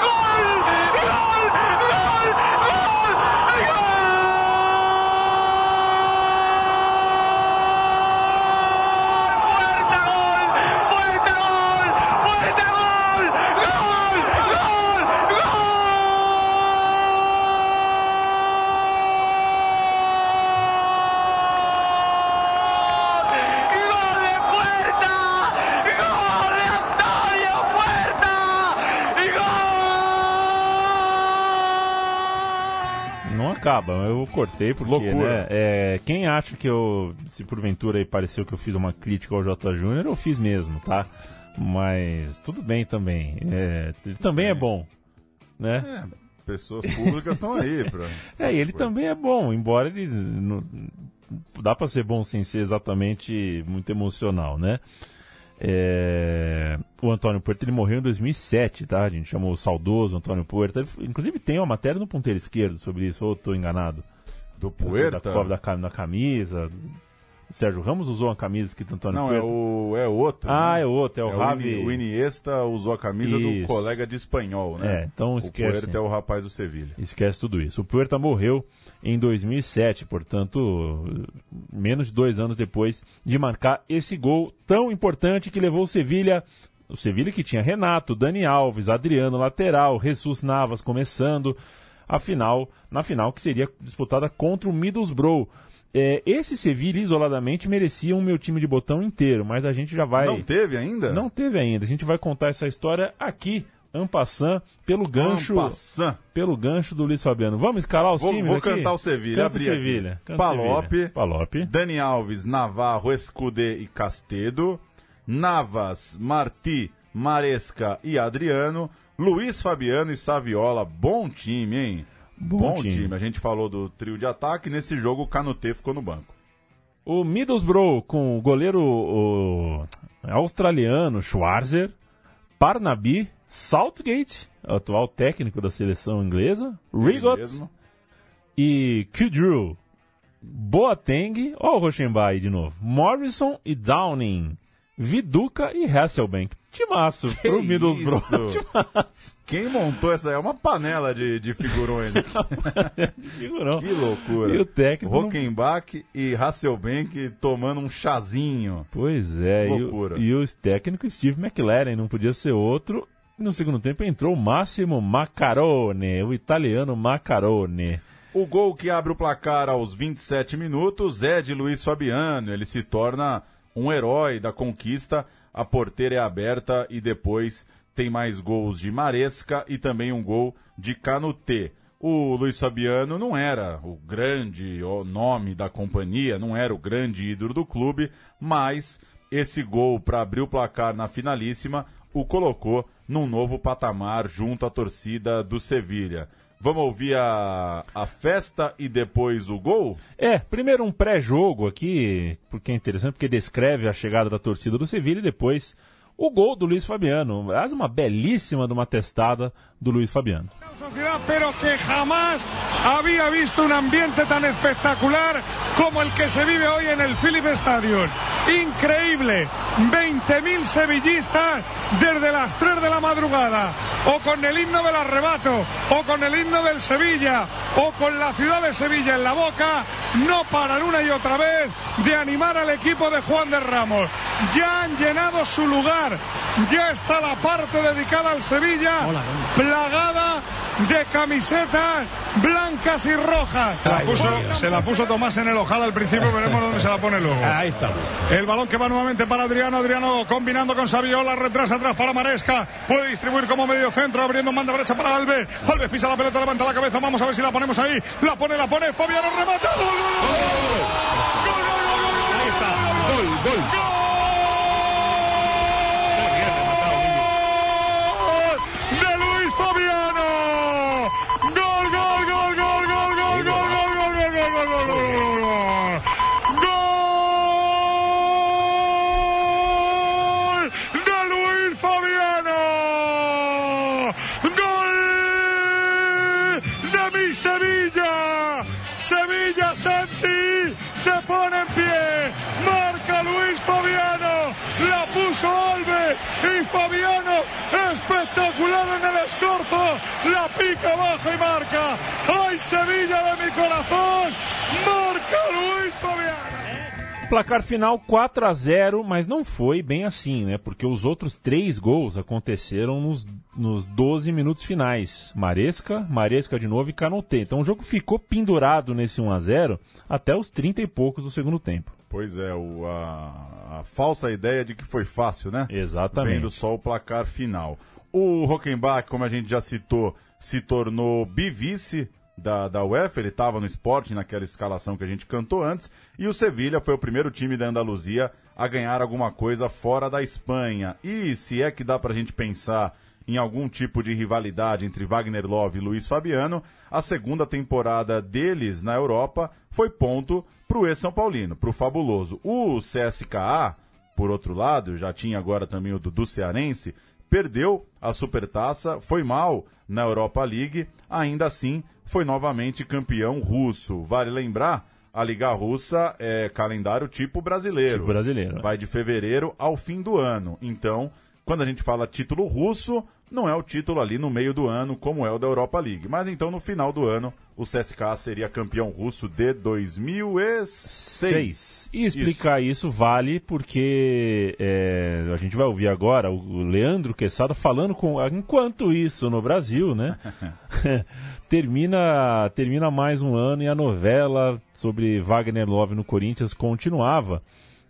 ¡Gol! ¡Gol! ¡Gol! ¡Gol! ¡Gol! ¡Puerta, gol! ¡Puerta, gol! ¡Puerta, gol! ¡Gol! ¡Gol! ¡Gol! ¡Gol de Puerta! ¡Gol de Antonio Puerta! Acaba, eu cortei porque, Loucura. né, é, quem acha que eu, se porventura aí pareceu que eu fiz uma crítica ao J. Júnior, eu fiz mesmo, tá? Mas tudo bem também, é, ele também é bom, né? É, pessoas públicas estão aí. Pra... (laughs) É, e ele também é bom, embora ele não, dá pra ser bom sem ser exatamente muito emocional, né? É, o Antônio Puerta ele morreu em 2007, tá? A gente chamou o saudoso Antônio Puerta. Inclusive tem uma matéria no ponteiro esquerdo sobre isso, ou estou enganado? Do Puerta? Da cova da, da camisa. O Sérgio Ramos usou uma camisa escrito Antônio Não, é, Puerta. o, é outro. Ah, né? é outro, é o Ravi. Ini- O Iniesta usou a camisa do Isso. colega de espanhol, né? É, então o esquece. Puerta é o rapaz do Sevilha. Esquece tudo isso. O Puerta morreu em 2007, portanto, menos de dois anos depois de marcar esse gol tão importante que levou o Sevilha. O Sevilha que tinha Renato, Dani Alves, Adriano lateral, Jesus Navas começando a final, na final que seria disputada contra o Middlesbrough. É, esse Sevilha isoladamente merecia um meu time de botão inteiro, mas a gente já vai. Não teve ainda? Não teve ainda. A gente vai contar essa história aqui, Ampassan, pelo gancho, Ampassan. pelo gancho do Luiz Fabiano. Vamos escalar os Vou, times vou aqui? cantar o Sevilha. Canta o. Sevilha. Canta. Dani Alves, Navarro, Escudê e Castedo, Navas, Marti, Maresca e Adriano, Luiz Fabiano e Saviola. Bom time, hein? Bom time. A gente falou do trio de ataque. Nesse jogo, o Canutê ficou no banco. O Middlesbrough com o goleiro o, australiano Schwarzer, Parnaby, Southgate, atual técnico da seleção inglesa, Rigot e Kudrew. Boateng, ó o Rochenbach de novo, Morrison e Downing, Viduca e Hasselbank. Timaço pro Middlesbrough. isso? (laughs) Timaço. Quem montou essa? É uma panela de, de figurões. (laughs) Figurão. que loucura. E o técnico não- Rockenbach e Hasselbank tomando um chazinho. Pois é, e o, Loucura. e o técnico Steve McLaren não podia ser outro. No segundo tempo entrou o Máximo Macarone, o italiano Macarone. O gol que abre o placar aos 27 minutos é de Luiz Fabiano. Ele se torna um herói da conquista. A porteira é aberta e depois tem mais gols de Maresca e também um gol de Canutê. O Luiz Fabiano não era o grande nome da companhia, não era o grande ídolo do clube, mas esse gol para abrir o placar na finalíssima o colocou num novo patamar junto à torcida do Sevilha. Vamos ouvir a, a festa e depois o gol? É, primeiro um pré-jogo aqui, porque é interessante, porque descreve a chegada da torcida do Sevilha e depois o gol do Luiz Fabiano. Aliás, uma belíssima de uma testada do Luiz Fabiano. sociedad, pero que jamás había visto un ambiente tan espectacular como el que se vive hoy en el Philip Stadium. Increíble, 20.000 sevillistas desde las 3 de la madrugada, o con el himno del arrebato, o con el himno del Sevilla, o con la ciudad de Sevilla en la boca, no paran una y otra vez de animar al equipo de Juan de Ramos. Ya han llenado su lugar, ya está la parte dedicada al Sevilla, plagada de camisetas blancas y rojas. Se la puso, se la puso Tomás en el ojal al principio, veremos dónde se la pone luego. Ahí está. El balón que va nuevamente para Adriano, Adriano combinando con Saviola, retrasa atrás para Maresca, puede distribuir como medio centro, abriendo manda derecha para Alves, Alves pisa la pelota, levanta la cabeza, vamos a ver si la ponemos ahí, la pone, la pone, Fabiano remata, gol, gol, gol, gol. Gol, gol. Alves y Fabiano espectacular en el escorzo. La pica abajo y marca. ¡Ay, Sevilla de mi corazón! Marca Luis Fabiano. Placar final 4 a 0 mas não foi bem assim, né? Porque os outros três gols aconteceram nos, nos 12 minutos finais. Maresca, Maresca de novo e Canotê. Então o jogo ficou pendurado nesse 1 a 0 até os 30 e poucos do segundo tempo. Pois é, o, a, a falsa ideia de que foi fácil, né? Exatamente. Vendo só o placar final. O Rockenbach, como a gente já citou, se tornou bivice da, da UEFA, ele estava no esporte naquela escalação que a gente cantou antes, e o Sevilha foi o primeiro time da Andaluzia a ganhar alguma coisa fora da Espanha. E se é que dá pra gente pensar em algum tipo de rivalidade entre Wagner Love e Luiz Fabiano, a segunda temporada deles na Europa foi ponto pro ex-São Paulino, pro fabuloso. O CSKA, por outro lado, já tinha agora também o Dudu Cearense, perdeu a Supertaça, foi mal na Europa League, ainda assim foi novamente campeão russo. Vale lembrar, a Liga Russa é calendário tipo brasileiro. Tipo brasileiro. Vai de fevereiro ao fim do ano. Então, quando a gente fala título russo, não é o título ali no meio do ano, como é o da Europa League. Mas então, no final do ano, o CSKA seria campeão russo de 2006. Seis. E explicar isso, vale porque é, a gente vai ouvir agora o Leandro Quesada falando com. Enquanto isso, no Brasil, né? (laughs) termina, termina mais um ano e a novela sobre Wagner Love no Corinthians continuava.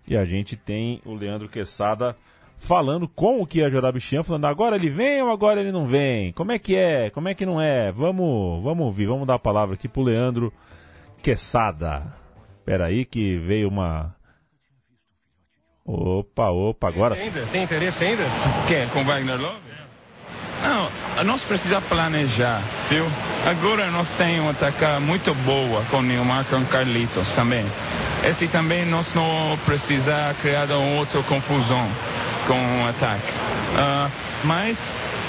E a gente tem o Leandro Quesada falando com o Kia Jorabichian, falando agora ele vem ou agora ele não vem? Como é que é? Como é que não é? Vamos, vamos ouvir, vamos dar a palavra aqui pro Leandro Quesada. Espera aí que veio uma... Opa, opa, agora sim. Tem interesse ainda? Quer? Com Wagner Love? Não, nós precisamos planejar, viu? Agora nós temos um ataque muito boa com o Neymar com Carlitos também. Esse também nós não precisamos criar uma outra confusão com o ataque. Ah, mas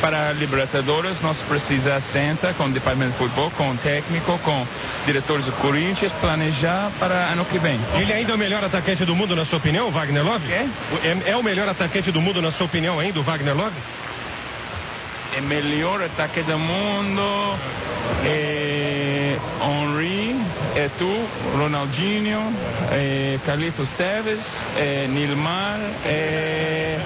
para a Libertadores nós precisamos sentar com o departamento de futebol, com o técnico, com diretores do Corinthians, planejar para ano que vem. Ele ainda é o melhor atacante do mundo, na sua opinião, Wagner Love? É? É, é o melhor atacante do mundo, na sua opinião, ainda, o Wagner Love? É melhor ataque do mundo. É Henry, é tu, Ronaldinho, é Carlitos Teves, é Nilmar, é.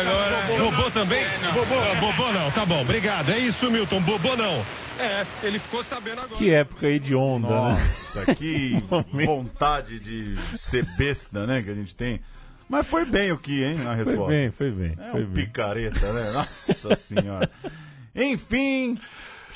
Agora. Bobô também? Não. Bobô, ah, Bobô não, tá bom, obrigado. É isso, Milton, Bobô não. É, ele ficou sabendo agora. Que época aí de onda, né? Nossa, que (laughs) vontade de ser besta, né, que a gente tem. Mas foi bem o que, hein, na resposta. Foi bem, foi bem. É foi um bem. picareta, né? Nossa senhora. (laughs) Enfim,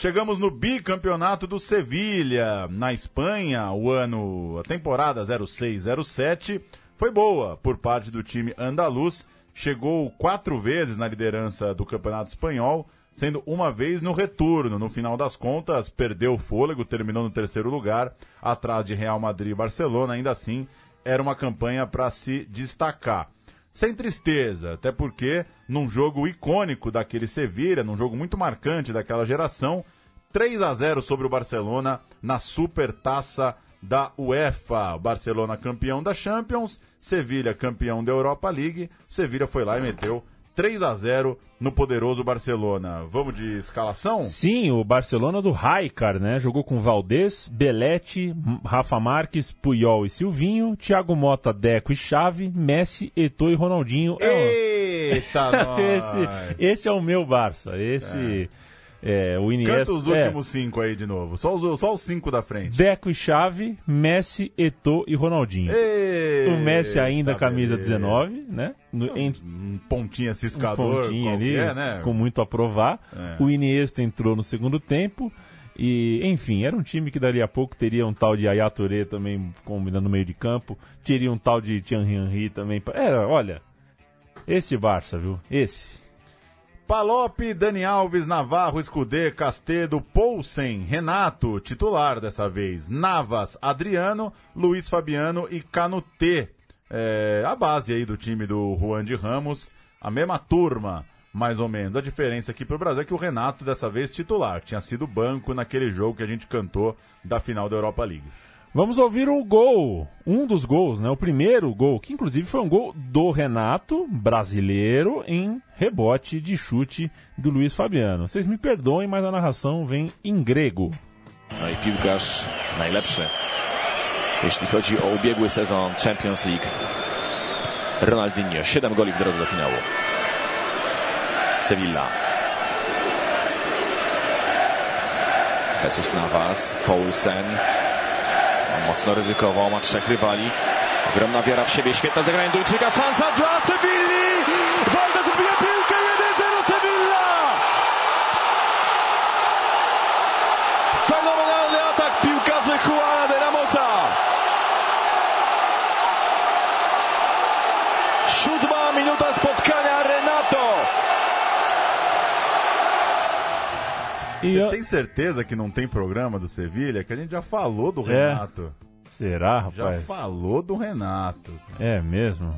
chegamos no bicampeonato do Sevilha, na Espanha, o ano, a temporada 06-07 foi boa por parte do time andaluz, chegou quatro vezes na liderança do campeonato espanhol, sendo uma vez no retorno. No final das contas, perdeu o fôlego, terminou no terceiro lugar, atrás de Real Madrid e Barcelona, ainda assim, era uma campanha para se destacar. Sem tristeza, até porque num jogo icônico daquele Sevilha, num jogo muito marcante daquela geração, 3 a 0 sobre o Barcelona na Supertaça da UEFA. Barcelona campeão da Champions, Sevilha campeão da Europa League. Sevilha foi lá e meteu 3 a 0 no poderoso Barcelona. Vamos de escalação? Sim, o Barcelona do Raikar, né? Jogou com Valdez, Belete, Rafa Marques, Puyol e Silvinho, Thiago Mota, Deco e Chave, Messi, Eto'o e Ronaldinho. Eita, (laughs) esse, esse é o meu Barça. Esse... É. É, o Iniesta, Canta os últimos é. cinco aí de novo. Só os, só os cinco da frente. Deco e Chave, Messi, Eto'o e Ronaldinho. Ei, o Messi ainda camisa 19, né? No, em, um pontinha ciscador. Um pontinho ali, né? com muito a provar. É. O Iniesta entrou no segundo tempo. E, enfim, era um time que dali a pouco teria um tal de Yaya Touré também combinando no meio de campo. Teria um tal de Thierry Henry também. Era, olha, esse Barça, viu? Esse. Palope, Dani Alves, Navarro, Escudê, Castedo, Poulsen, Renato, titular dessa vez, Navas, Adriano, Luiz Fabiano e Canutê. É, a base aí do time do Juan de Ramos, a mesma turma, mais ou menos. A diferença aqui pro Brasil é que o Renato, dessa vez, titular. Tinha sido banco naquele jogo que a gente cantou da final da Europa League. Vamos ouvir o gol, um dos gols, né? O primeiro gol, que inclusive foi um gol do Renato, brasileiro, em rebote de chute do Luiz Fabiano. Vocês me perdoem, mas a narração vem em grego. No i piłkarz najlepszy, jeśli chodzi o ubiegły sezon Champions League. Ronaldinho, 7 goli w drodze do finału. Sevilla. Jesus Navas, Paulsen, Mocno ryzykował, ma trzech rywali. Ogromna wiara w siebie, świetne zagranie Duńczyka, szansa dla Sewilli! E Você eu... tem certeza que não tem programa do Sevilha? Que a gente já falou do é. Renato. Será, rapaz? Já falou do Renato. É mesmo?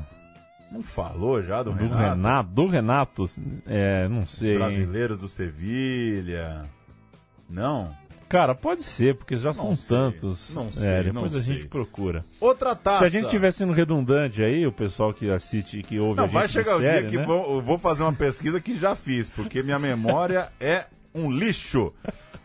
Não falou já do, do Renato? Renato? Do Renato, é, não sei. Brasileiros do Sevilha. Não? Cara, pode ser, porque já não são sei, tantos. Não sei, é, depois não a sei. gente procura. Outra taça. Se a gente estiver sendo redundante aí, o pessoal que assiste, que ouve não, a gente vai chegar o dia que né? vou, eu vou fazer uma pesquisa que já fiz, porque minha memória é um lixo.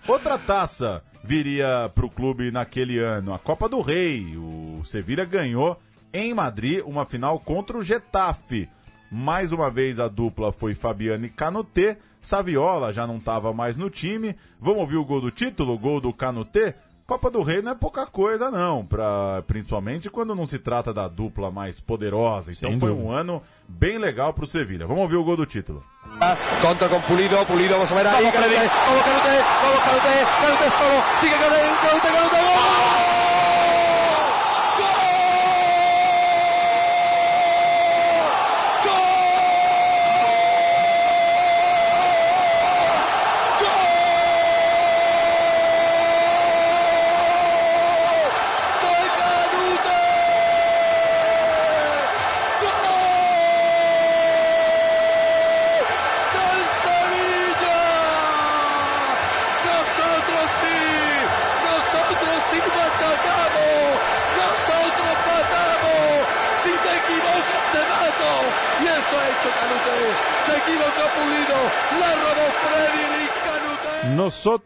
Outra taça viria para o clube naquele ano, a Copa do Rei. O Sevilha ganhou em Madrid uma final contra o Getafe. Mais uma vez a dupla foi Fabiano e Canutê. Saviola já não estava mais no time. Vamos ouvir o gol do título, o gol do Canutê? Copa do Rei não é pouca coisa, não, pra, principalmente quando não se trata da dupla mais poderosa. Então Sem foi dúvida. um ano bem legal pro Sevilha. Vamos ouvir o gol do título. Conta con Pulido, Pulido, vamos ver ahí, Canute, vamos Canute, vamos Canute, Canute solo, sigue Canute, Canute, Canute,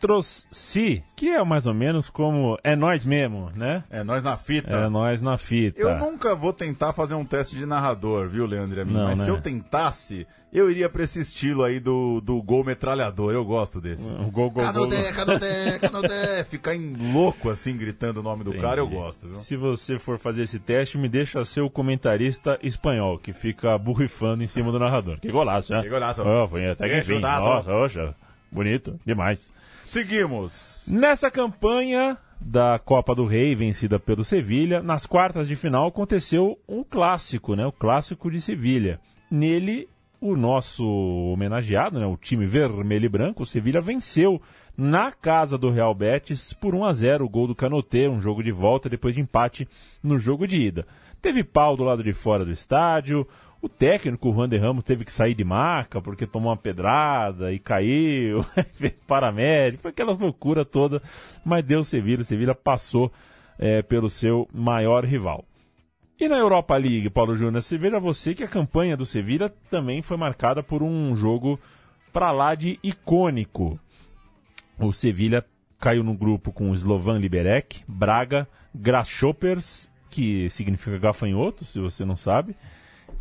Nosotros Si, que é mais ou menos como é nós mesmo, né? É nós na fita. É nós na fita. Eu nunca vou tentar fazer um teste de narrador, viu, Leandro? a mim? Não, Mas né? se eu tentasse, eu iria pra esse estilo aí do, do gol metralhador. Eu gosto desse. O gol, gol, gol. Canudé, Canudé, Canudé. (laughs) Ficar em louco assim, gritando o nome do cara, eu gosto, viu? Se você for fazer esse teste, me deixa ser o comentarista espanhol, que fica burrifando em cima do narrador. Que golaço, né? Que golaço. Oh, foi até que enfim. Nossa, oxa, bonito, demais. Seguimos. Nessa campanha da Copa do Rei, vencida pelo Sevilha, nas quartas de final aconteceu um clássico, né? O clássico de Sevilha. Nele, o nosso homenageado, né? o time vermelho e branco, o Sevilha venceu na casa do Real Betis por 1 a 0 o gol do Canotê, um jogo de volta depois de empate no jogo de ida. Teve pau do lado de fora do estádio. O técnico, o Juan de Ramos, teve que sair de maca porque tomou uma pedrada e caiu. (laughs) Paramédico, foi aquelas loucuras todas. Mas deu Sevilha. Sevilha passou é, pelo seu maior rival. E na Europa League, Paulo Júnior, você veja você que a campanha do Sevilha também foi marcada por um jogo para lá de icônico. O Sevilha caiu no grupo com o Slovan Liberec, Braga, Grasshoppers, que significa gafanhoto, se você não sabe,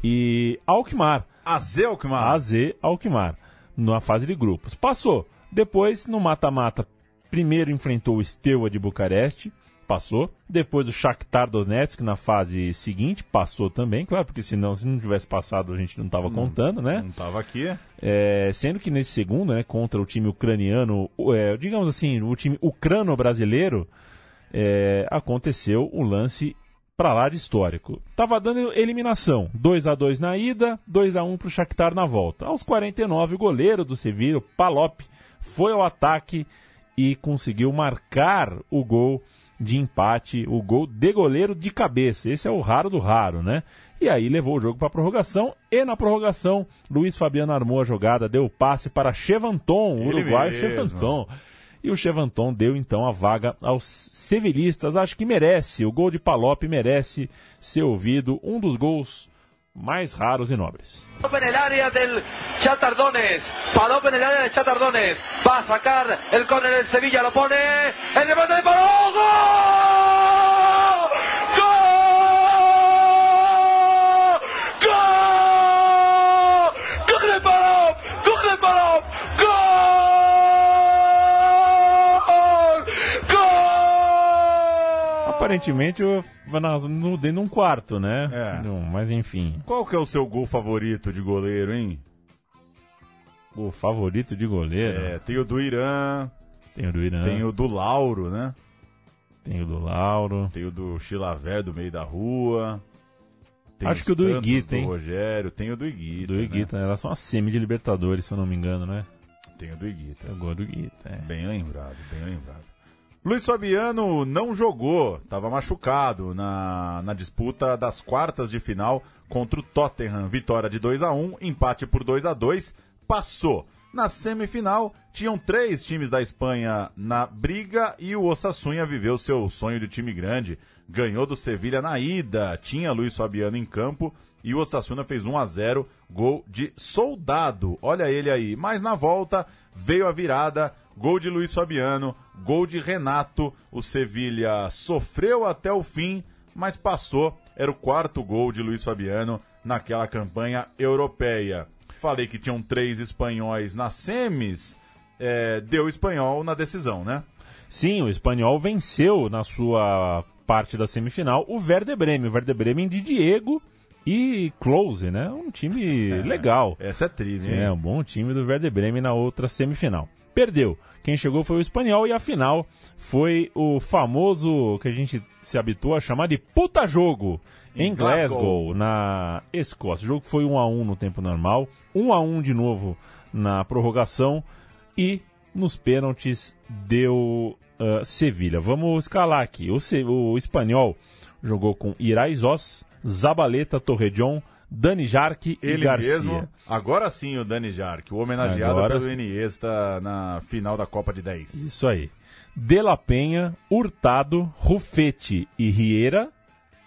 e Alkmaar. AZ Alkmaar. AZ Alkmaar, na fase de grupos. Passou. Depois, no mata-mata, primeiro enfrentou o Steaua de Bucareste, passou. Depois o Shakhtar Donetsk na fase seguinte, passou também, claro, porque senão se não tivesse passado a gente não estava contando, né? Não estava aqui. É, sendo que nesse segundo, né, contra o time ucraniano, é, digamos assim, o time ucrano-brasileiro, é, aconteceu o lance para lá de histórico. Tava dando eliminação, 2 a 2 na ida, 2 a 1 para o Shakhtar na volta. Aos 49, o goleiro do Sevilla, Palop, foi ao ataque e conseguiu marcar o gol de empate, o gol de goleiro de cabeça. Esse é o raro do raro, né? E aí levou o jogo para prorrogação e na prorrogação Luiz Fabiano armou a jogada, deu o passe para Chevanton, o uruguaio Chevanton. E o Chevanton deu então a vaga aos sevilhistas. Acho que merece, o gol de Palop merece ser ouvido, um dos gols mais raros e nobres. Palop en el área del Chatardones. Palop en el área del Chatardones. Va a sacar el córner del Sevilla, lo pone. El remate de Palop. ¡Gol! Aparentemente eu no, dentro de um quarto, né? É. Não, mas enfim. Qual que é o seu gol favorito de goleiro, hein? O favorito de goleiro? É, tem o do Irã. Tem o do Irã. Tem o do Lauro, né? Tem o do Lauro. Tem o do Chilaver do meio da rua. Tem Acho que o do Iguita, hein? Do Rogério. Tem o do Iguita. Do né? Iguita, né? Elas são a semi de Libertadores, se eu não me engano, né? Tem o do Iguita. É o gol do Iguita, é. Bem lembrado, bem lembrado. Luiz Fabiano não jogou, estava machucado na, na disputa das quartas de final contra o Tottenham. Vitória de 2 a 1 empate por 2 a 2 passou. Na semifinal, tinham três times da Espanha na briga e o Osasuna viveu seu sonho de time grande. Ganhou do Sevilha na ida, tinha Luiz Fabiano em campo e o Osasuna fez 1 a 0 gol de Soldado. Olha ele aí. Mas na volta veio a virada, gol de Luiz Fabiano, gol de Renato. O Sevilha sofreu até o fim, mas passou. Era o quarto gol de Luiz Fabiano naquela campanha europeia. Falei que tinham três espanhóis nas semis, é, deu espanhol na decisão, né? Sim, o espanhol venceu na sua parte da semifinal o Werder Bremen. O Werder Bremen de Diego e Close, né? Um time legal. Essa é trilha, hein? É, um bom time do Werder Bremen na outra semifinal. Perdeu. Quem chegou foi o espanhol e a final foi o famoso que a gente se habituou a chamar de puta jogo em Glasgow, Glasgow. na Escócia. O jogo foi 1 a 1 no tempo normal, 1 a 1 de novo na prorrogação e nos pênaltis deu uh, Sevilha. Vamos escalar aqui. O, o espanhol jogou com Iraizós, Zabaleta, Torrejon, Dani Jarque e Ele Garcia. mesmo. Agora sim o Dani Jarque, o homenageado Agora pelo. Iniesta na final da Copa de 10. Isso aí. De La Penha, Hurtado, Rufete e Riera.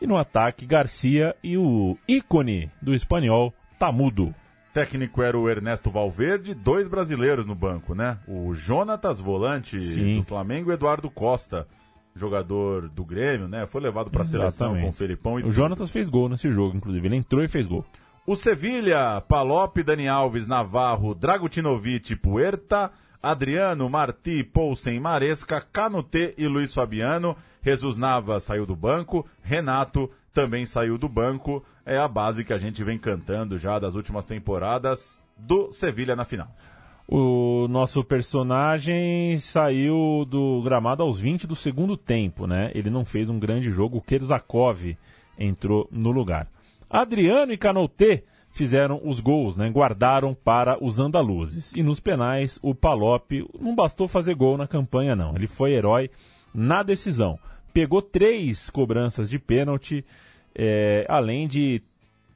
E no ataque, Garcia e o ícone do espanhol, Tamudo. Técnico era o Ernesto Valverde, dois brasileiros no banco, né? O Jonatas, volante Sim. do Flamengo, e Eduardo Costa, jogador do Grêmio, né? Foi levado para a seleção com o Felipão e O. Jonatas fez gol nesse jogo, inclusive. Ele entrou e fez gol. O Sevilha, Palop, Dani Alves, Navarro, Dragutinovic, Puerta, Adriano, Martí, Poulsen, Maresca, Canutê e Luiz Fabiano. Jesus Nava saiu do banco, Renato também saiu do banco. É a base que a gente vem cantando já das últimas temporadas do Sevilha na final. O nosso personagem saiu do gramado aos 20 do segundo tempo, né? Ele não fez um grande jogo. O Kerzakov entrou no lugar. Adriano e Canouté fizeram os gols, né? Guardaram para os andaluzes. E nos penais, o Palop não bastou fazer gol na campanha, não. Ele foi herói na decisão. Pegou três cobranças de pênalti é, além de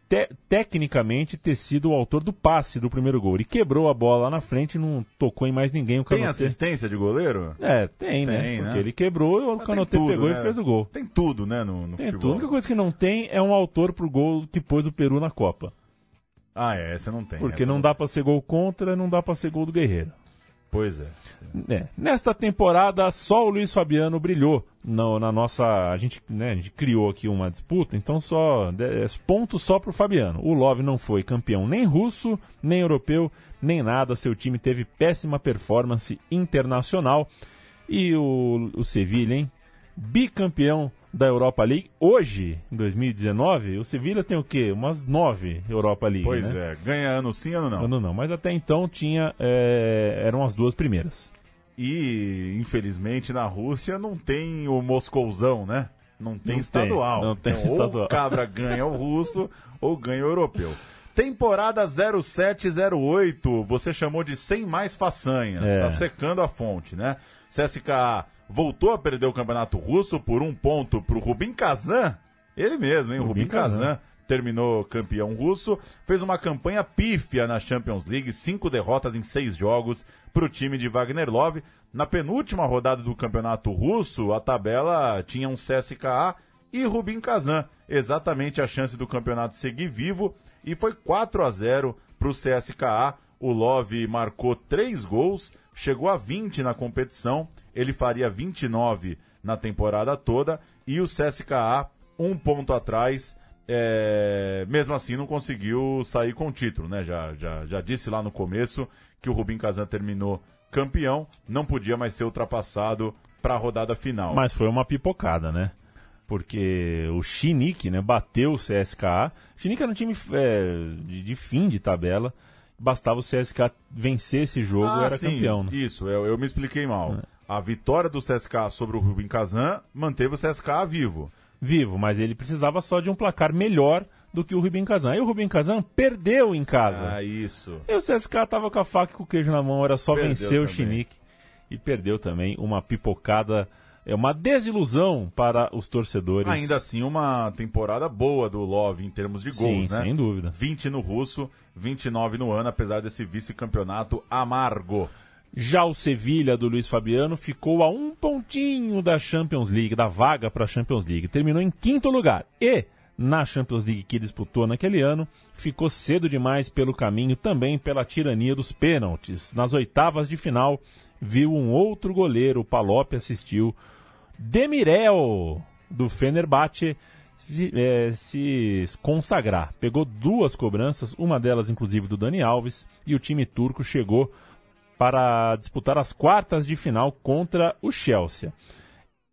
te- tecnicamente ter sido o autor do passe do primeiro gol. Ele quebrou a bola lá na frente e não tocou em mais ninguém. O Tem assistência de goleiro? É, tem, né? Tem, Porque né? ele quebrou e o Canotê tudo, pegou né? e fez o gol. Tem tudo, né, no, no Tem futebol. tudo. A única coisa que não tem é um autor pro gol que pôs o Peru na Copa. Ah, é, essa não tem. Porque essa não dá pra ser gol contra, não dá pra ser gol do Guerreiro. Pois é. É, Nesta temporada, só o Luiz Fabiano brilhou no- na nossa. A gente, né, a gente criou aqui uma disputa, então só. dez pontos só pro Fabiano. O Love não foi campeão nem russo, nem europeu, nem nada. Seu time teve péssima performance internacional. E o, o Sevilha, hein? Bicampeão da Europa League. Hoje, em 2019, o Sevilha tem o quê? Umas nove Europa League. Pois né? é. Ganha ano sim, ano não. Ano não, mas até então tinha. é, eram as duas primeiras. E, infelizmente, na Rússia não tem o Moscouzão, né? Não tem Não estadual. tem, não tem Então, estadual. Ou o cabra ganha o russo (laughs) ou ganha o europeu. Temporada 0708, você chamou de 100 mais façanhas. É. Tá secando a fonte, né? CSKA voltou a perder o campeonato russo por um ponto pro Rubin Kazan. Ele mesmo, hein? O Rubin Rubin Kazan Kazan. terminou campeão russo, fez uma campanha pífia na Champions League, cinco derrotas em seis jogos para o time de Wagner Love. Na penúltima rodada do campeonato russo, a tabela tinha um CSKA e Rubin Kazan, exatamente a chance do campeonato seguir vivo, e foi 4 a 0 para o CSKA. O Love marcou três gols, chegou a 20 na competição, ele faria 29 na temporada toda, e o CSKA um ponto atrás, é, mesmo assim não conseguiu sair com o título, né? Já, já, já disse lá no começo que o Rubin Kazan terminou campeão, não podia mais ser ultrapassado para a rodada final. Mas foi uma pipocada, né? Porque o Chinique, né, bateu o CSKA. O Chinique era um time é, de, de fim de tabela. Bastava o CSKA vencer esse jogo, Ah, era sim, campeão. Né? Isso, eu, eu me expliquei mal. A vitória do CSKA sobre o Rubin Kazan manteve o CSKA vivo. Vivo, mas ele precisava só de um placar melhor do que o Rubin Kazan. E o Rubin Kazan perdeu em casa. Ah, isso. E o CSKA tava com a faca e com o queijo na mão, era só Perdeu vencer o também. Chinique. E perdeu também uma pipocada, é uma desilusão para os torcedores. Ainda assim, uma temporada boa do Love em termos de gols, Sim, né? sem dúvida. 20 no russo, 29 no ano, apesar desse vice-campeonato amargo. Já o Sevilha do Luiz Fabiano ficou a um pontinho da Champions League, da vaga para a Champions League. Terminou em quinto lugar. E, na Champions League que disputou naquele ano, ficou cedo demais pelo caminho também pela tirania dos pênaltis. Nas oitavas de final, viu um outro goleiro, o Palop assistiu, Demirel, do Fenerbahçe, se, eh, se consagrar. Pegou duas cobranças, uma delas inclusive do Dani Alves, e o time turco chegou para disputar as quartas de final contra o Chelsea.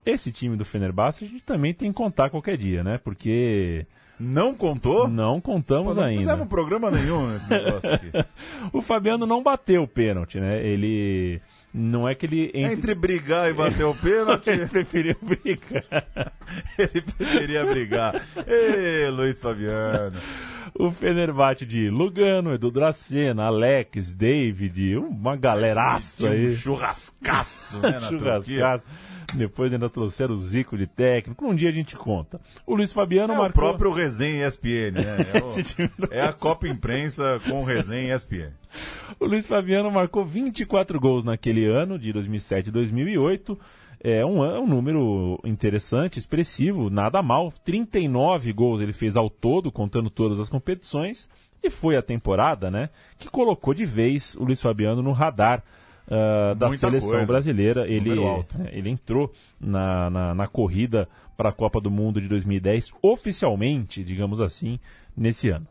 Esse time do Fenerbahçe a gente também tem que contar qualquer dia, né? Porque Não contou? não contamos Pô, não ainda. fizemos programa nenhum nesse negócio aqui. (laughs) o Fabiano não bateu o pênalti, né? Ele não é que ele entre... Entre brigar e bater o pênalti, (laughs) ele preferiu brigar. (laughs) ele preferia brigar. Ê, Luiz Fabiano. O Fenerbahçe de Lugano, Edu Dracena, Alex, David, uma galeraça Tinha um aí. churrascaço, né, (laughs) na. Churrascaço. Depois ainda trouxeram o Zico de técnico. Um dia a gente conta. O Luiz Fabiano É o marcou. próprio Resenha ESPN, né? (laughs) É, o- é a Copa Imprensa com o Resenha ESPN. O Luiz Fabiano marcou 24 gols naquele ano, de 2007 e 2008. É um, é um número interessante, expressivo, nada mal. 39 gols ele fez ao todo, contando todas as competições. E foi a temporada, né, que colocou de vez o Luiz Fabiano no radar ah, da Muita seleção coisa. brasileira. Ele, é, ele entrou na, na, na corrida para a Copa do Mundo de 2010, oficialmente, digamos assim, nesse ano.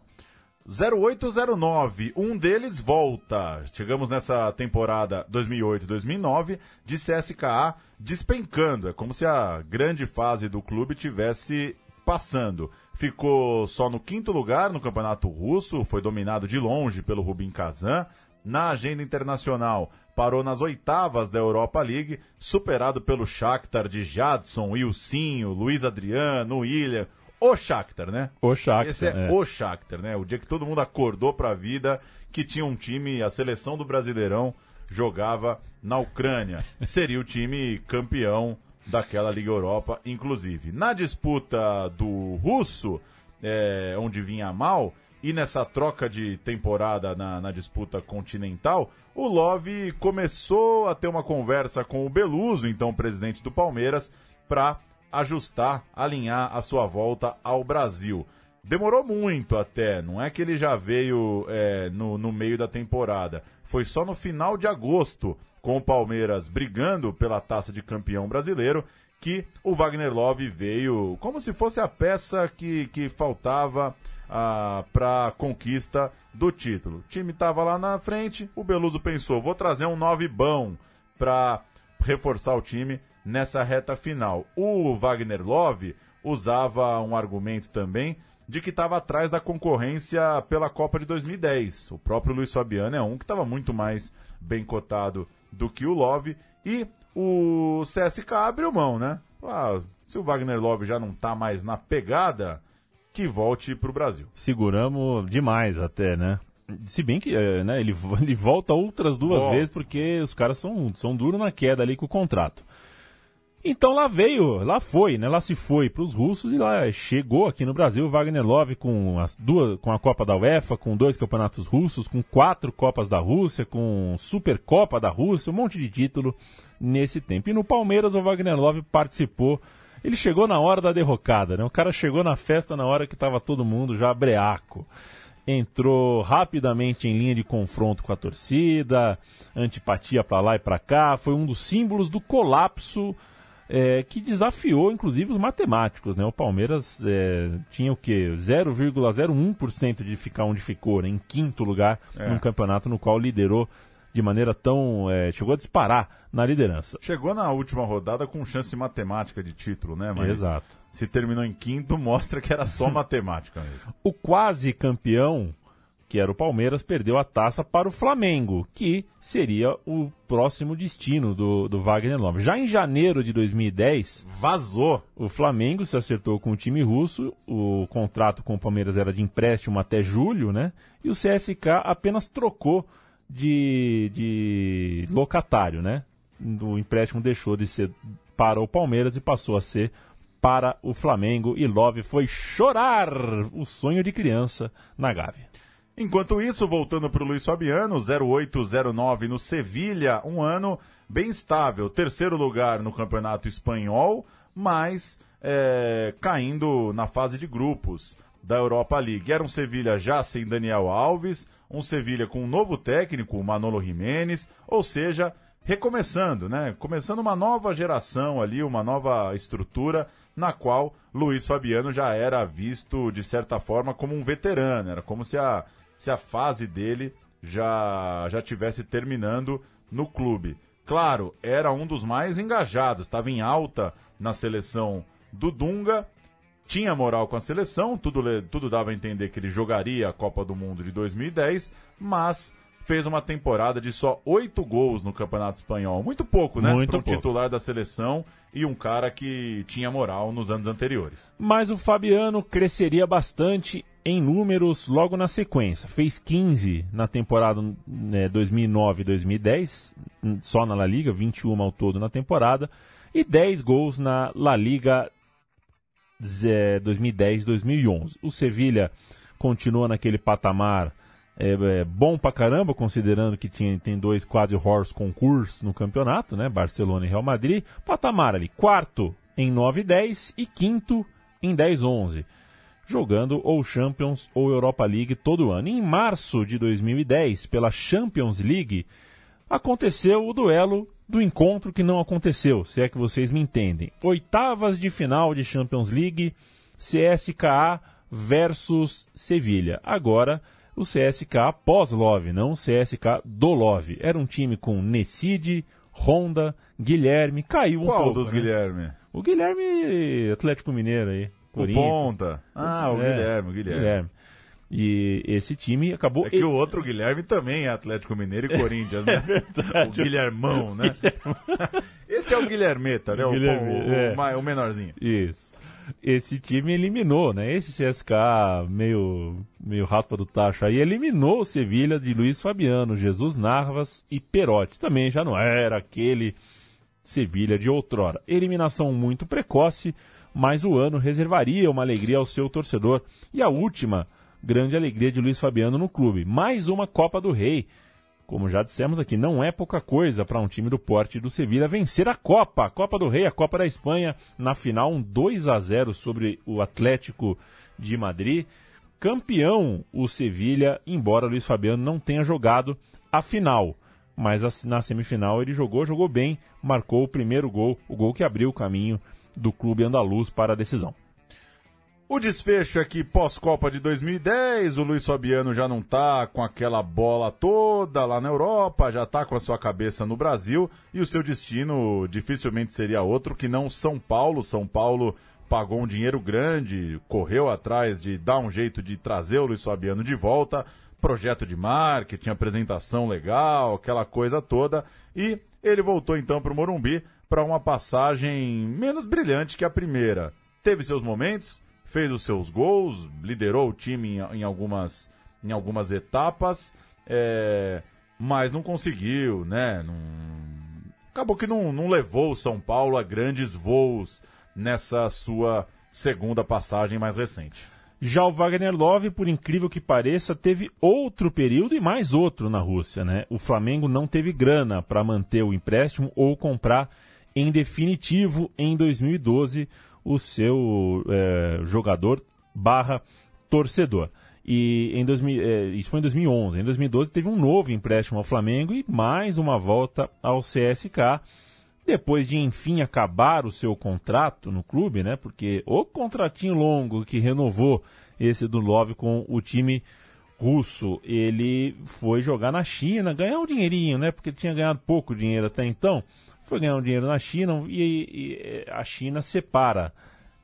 0809, um deles volta. Chegamos nessa temporada 2008-2009 de CSKA despencando. É como se a grande fase do clube tivesse passando. Ficou só no quinto lugar no campeonato russo, foi dominado de longe pelo Rubin Kazan. Na agenda internacional, parou nas oitavas da Europa League, superado pelo Shakhtar de Jadson, Ilcinho, Luiz Adriano, William. O Shakhtar, né? O Shakhtar, Esse é, é. o Shakhtar, né? O dia que todo mundo acordou pra vida que tinha um time, a seleção do Brasileirão jogava na Ucrânia. Seria o time campeão daquela Liga Europa, inclusive. Na disputa do russo, é, onde vinha mal, e nessa troca de temporada na, na, disputa continental, o Love começou a ter uma conversa com o Beluso, então presidente do Palmeiras, para ajustar, alinhar a sua volta ao Brasil. Demorou muito até, não é que ele já veio é, no, no meio da temporada. Foi só no final de agosto, com o Palmeiras brigando pela taça de campeão brasileiro, que o Wagner Love veio como se fosse a peça que, que faltava ah, para a conquista do título. O time estava lá na frente, o Beluso pensou: vou trazer um nove bom para reforçar o time nessa reta final. O Wagner Love usava um argumento também de que estava atrás da concorrência pela Copa de 2010. O próprio Luiz Fabiano é um que estava muito mais bem cotado do que o Love. E o CSK abriu mão, né? Ah, se o Wagner Love já não está mais na pegada, que volte para o Brasil. Seguramos demais até, né? Se bem que é, né, ele, (laughs) ele volta outras duas volta. vezes porque os caras são, são duros na queda ali com o contrato. Então lá veio, lá foi, né? Lá se foi para os russos e lá chegou aqui no Brasil Wagner Love com as duas, com a Copa da UEFA, com dois campeonatos russos, com quatro Copas da Rússia, com Supercopa da Rússia, um monte de título nesse tempo. E no Palmeiras o Wagner Love participou ele chegou na hora da derrocada, né? O cara chegou na festa na hora que estava todo mundo já breaco. Entrou rapidamente em linha de confronto com a torcida, antipatia para lá e para cá. Foi um dos símbolos do colapso é, que desafiou inclusive os matemáticos. Né? O Palmeiras é, tinha o quê? 0,01% de ficar onde ficou, né? em quinto lugar, é. num campeonato no qual liderou de maneira tão. É, chegou a disparar na liderança. Chegou na última rodada com chance matemática de título, né? Mas Exato. Se terminou em quinto, mostra que era só (laughs) matemática mesmo. O quase campeão, que era o Palmeiras, perdeu a taça para o Flamengo, que seria o próximo destino do, do Wagner Love. Já em janeiro de 2010. Vazou! O Flamengo se acertou com o time russo, o contrato com o Palmeiras era de empréstimo até julho, né? E o CSK apenas trocou de, de locatário, né? O empréstimo deixou de ser para o Palmeiras e passou a ser para o Flamengo e Love foi chorar o sonho de criança na Gávea. Enquanto isso, voltando para o Luiz Fabiano, 0809 no Sevilha, um ano bem estável, terceiro lugar no Campeonato Espanhol, mas é, caindo na fase de grupos da Europa League. Era um Sevilha já sem Daniel Alves, um Sevilha com um novo técnico, o Manolo Jiménez, ou seja, recomeçando, né? Começando uma nova geração ali, uma nova estrutura na qual Luiz Fabiano já era visto de certa forma como um veterano, era como se a, se a fase dele já já tivesse terminando no clube. Claro, era um dos mais engajados, estava em alta na seleção do Dunga tinha moral com a seleção, tudo, tudo dava a entender que ele jogaria a Copa do Mundo de 2010, mas fez uma temporada de só oito gols no Campeonato Espanhol. Muito pouco, né? Muito Para um titular da seleção e um cara que tinha moral nos anos anteriores. Mas o Fabiano cresceria bastante em números logo na sequência. Fez 15 na temporada né, 2009-2010, só na La Liga, 21 ao todo na temporada, e 10 gols na La Liga 2010-2011. O Sevilha continua naquele patamar é, é, bom pra caramba, considerando que tinha, tem dois quase horse concursos no campeonato, né? Barcelona e Real Madrid. Patamar ali, quarto em 9 e 10 quinto em 10 11. Jogando ou Champions ou Europa League todo ano. Em março de 2010, pela Champions League, aconteceu o duelo do encontro que não aconteceu, se é que vocês me entendem. Oitavas de final de Champions League, CSKA versus Sevilha. Agora, o CSKA pós-Love, não o CSKA do Love. Era um time com Nessid, Honda, Guilherme, caiu um Qual pouco. dos né? Guilherme? O Guilherme Atlético Mineiro aí. O Ponta. Ah, o É, Guilherme, o Guilherme. Guilherme. E esse time acabou. É que o outro Guilherme também é Atlético Mineiro e (laughs) Corinthians, né? o Guilhermão, né? (laughs) Esse é o Guilhermeta, né? O, Guilherme, o- o é. o menorzinho. Isso. Esse time eliminou, né? Esse CSK meio, meio raspa do tacho aí eliminou o Sevilha de Luiz Fabiano, Jesus Narvas e Perotti. Também já não era aquele Sevilha de outrora. Eliminação muito precoce, mas o ano reservaria uma alegria ao seu torcedor. E a última grande alegria de Luiz Fabiano no clube. Mais uma Copa do Rei. Como já dissemos aqui, não é pouca coisa para um time do porte do Sevilha vencer a Copa, a Copa do Rei, a Copa da Espanha, na final um 2 a 0 sobre o Atlético de Madrid. Campeão o Sevilha, embora Luiz Fabiano não tenha jogado a final. Mas na semifinal ele jogou, jogou bem, marcou o primeiro gol, o gol que abriu o caminho do clube andaluz para a decisão. O desfecho aqui pós-Copa de 2010, o Luiz Fabiano já não tá com aquela bola toda lá na Europa, já tá com a sua cabeça no Brasil e o seu destino dificilmente seria outro que não São Paulo. São Paulo pagou um dinheiro grande, correu atrás de dar um jeito de trazer o Luiz Fabiano de volta, projeto de marketing, apresentação legal, aquela coisa toda, e ele voltou então para o Morumbi para uma passagem menos brilhante que a primeira. Teve seus momentos, fez os seus gols, liderou o time em, em algumas, em algumas etapas, é, mas não conseguiu, né? Não, acabou que não, não levou o São Paulo a grandes voos nessa sua segunda passagem mais recente. Já o Wagner Love, por incrível que pareça, teve outro período e mais outro na Rússia, né? O Flamengo não teve grana para manter o empréstimo ou comprar em definitivo em 2012 o seu é, jogador barra torcedor. E em 2000, é, isso foi em 2011. Em 2012 teve um novo empréstimo ao Flamengo e mais uma volta ao CSK. Depois de enfim acabar o seu contrato no clube, né? Porque o contratinho longo que renovou esse do Love com o time russo, ele foi jogar na China, ganhar um dinheirinho, né? Porque tinha ganhado pouco dinheiro até então foi ganhar um dinheiro na China e, e, a China separa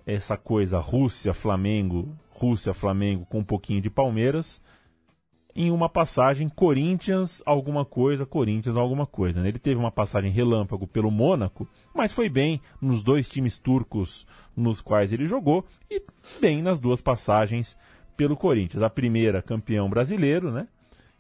essa coisa Rússia, Flamengo, Rússia, Flamengo com um pouquinho de Palmeiras em uma passagem Corinthians alguma coisa, Corinthians alguma coisa. Né? Ele teve uma passagem relâmpago pelo Mônaco, mas foi bem nos dois times turcos nos quais ele jogou e bem nas duas passagens pelo Corinthians. A primeira campeão brasileiro, né?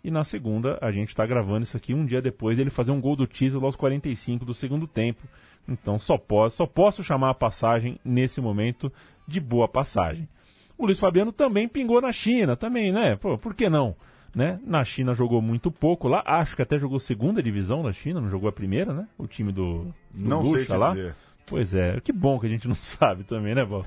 E na segunda, a gente está gravando isso aqui um dia depois dele fazer um gol do título aos 45 do segundo tempo. Então só posso, só posso chamar a passagem nesse momento de boa passagem. O Luiz Fabiano também pingou na China, também, né? Pô, por que não? Né? Na China jogou muito pouco lá, acho que até jogou segunda divisão na China, não jogou a primeira, né? O time do, do não Lucha sei lá. Dizer. Pois é, que bom que a gente não (laughs) sabe também, né, Bob?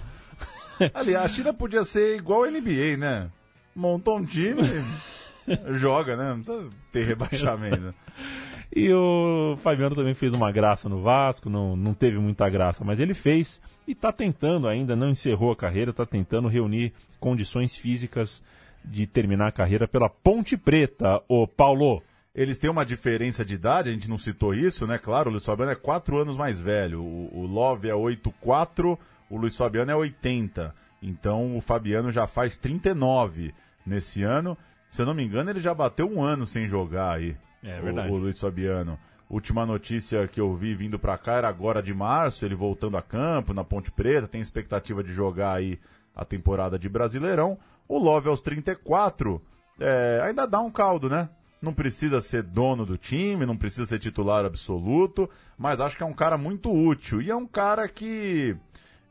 Aliás, a China podia ser igual a NBA, né? Montou um time. (laughs) (laughs) Joga, né? Não precisa ter rebaixamento. (laughs) e o Fabiano também fez uma graça no Vasco, não, não teve muita graça, mas ele fez e está tentando ainda, não encerrou a carreira, está tentando reunir condições físicas de terminar a carreira pela Ponte Preta, o Paulo. Eles têm uma diferença de idade, a gente não citou isso, né? Claro, o Luiz Fabiano é 4 anos mais velho, o, o Love é 8,4, o Luiz Fabiano é 80. Então o Fabiano já faz 39 nesse ano se eu não me engano, ele já bateu um ano sem jogar aí. É verdade. O, o Luiz Fabiano. Última notícia que eu vi vindo para cá era agora de março, ele voltando a campo na Ponte Preta, tem expectativa de jogar aí a temporada de Brasileirão. O Love aos 34 é, ainda dá um caldo, né? Não precisa ser dono do time, não precisa ser titular absoluto, mas acho que é um cara muito útil. E é um cara que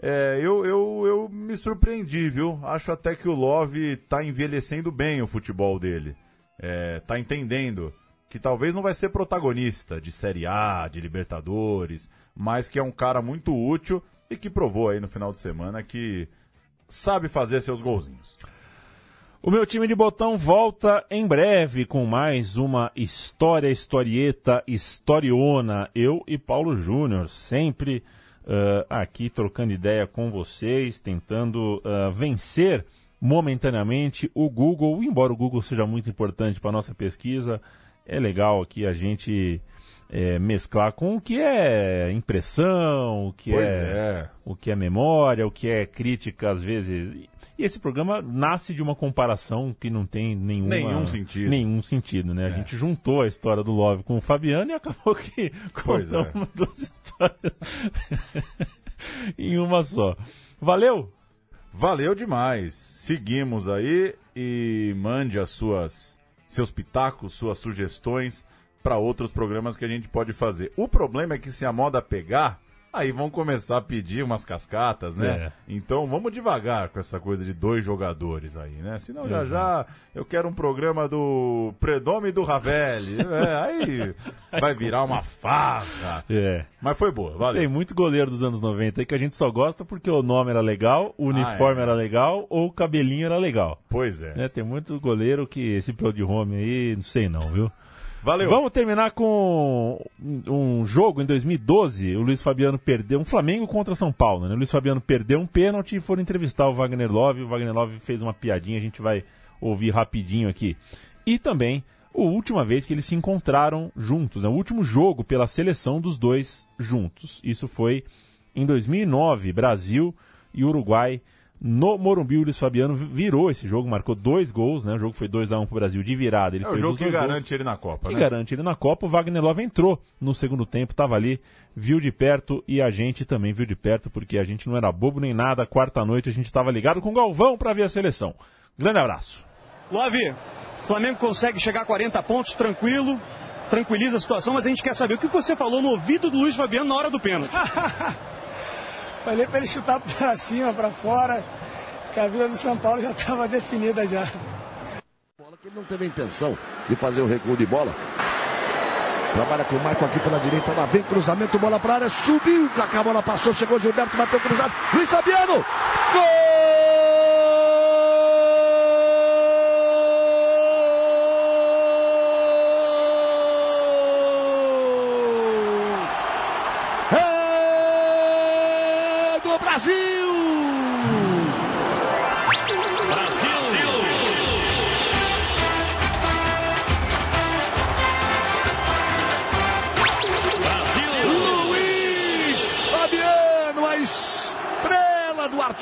é, eu, eu, eu me surpreendi, viu? Acho até que o Love tá envelhecendo bem o futebol dele. É, tá entendendo que talvez não vai ser protagonista de Série A, de Libertadores, mas que é um cara muito útil e que provou aí no final de semana que sabe fazer seus golzinhos. O meu time de botão volta em breve com mais uma história, historieta, historiona. Eu e Paulo Júnior, sempre uh, aqui trocando ideia com vocês, tentando uh, vencer momentaneamente o Google, embora o Google seja muito importante para a nossa pesquisa, é legal aqui a gente é, mesclar com o que é impressão, o que é, é, o que é memória, o que é crítica às vezes. E esse programa nasce de uma comparação que não tem nenhuma, nenhum sentido. Nenhum sentido, né? É. A gente juntou a história do Love com o Fabiano e acabou que (laughs) contamos é. duas histórias (laughs) em uma só. Valeu? Valeu demais. Seguimos aí e mande as suas seus pitacos, suas sugestões para outros programas que a gente pode fazer. O problema é que se a moda pegar, aí vão começar a pedir umas cascatas, né? É. Então vamos devagar com essa coisa de dois jogadores aí, né? Senão já já eu quero um programa do Predome do Ravelli. É, aí (laughs) vai virar uma farra. É. Mas foi boa, valeu. Tem muito goleiro dos anos 90 aí que a gente só gosta porque o nome era legal, o uniforme é. era legal ou o cabelinho era legal. Pois é. Né, Tem muito goleiro que esse pro de home aí, não sei não, viu? Valeu. Vamos terminar com um jogo em 2012. O Luiz Fabiano perdeu um Flamengo contra São Paulo. Né? O Luiz Fabiano perdeu um pênalti e foram entrevistar o Wagner Love. O Wagner Love fez uma piadinha, a gente vai ouvir rapidinho aqui. E também a última vez que eles se encontraram juntos, né? o último jogo pela seleção dos dois juntos. Isso foi em 2009, Brasil e Uruguai no Morumbi. O Luiz Fabiano virou esse jogo, marcou dois gols, né? O jogo foi 2 a 1 um pro Brasil de virada. Ele É o jogo que dois gols garante ele na Copa, que né? garante ele na Copa. O Wagner Love entrou no segundo tempo, estava ali, viu de perto e a gente também viu de perto, porque a gente não era bobo nem nada. Quarta noite a gente estava ligado com o Galvão para ver a seleção. Grande abraço. Love, Flamengo consegue chegar a 40 pontos tranquilo, tranquiliza a situação, mas a gente quer saber o que você falou no ouvido do Luiz Fabiano na hora do pênalti. (laughs) Falei para ele chutar para cima, para fora, que a vida do São Paulo já estava definida já. Ele não teve a intenção de fazer o recuo de bola. Trabalha com o Marco aqui pela direita, lá vem cruzamento, bola para área, subiu, a bola passou, chegou Gilberto, bateu cruzado, Luiz Fabiano, gol!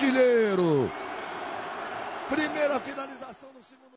Artilheiro. Primeira finalização segundo.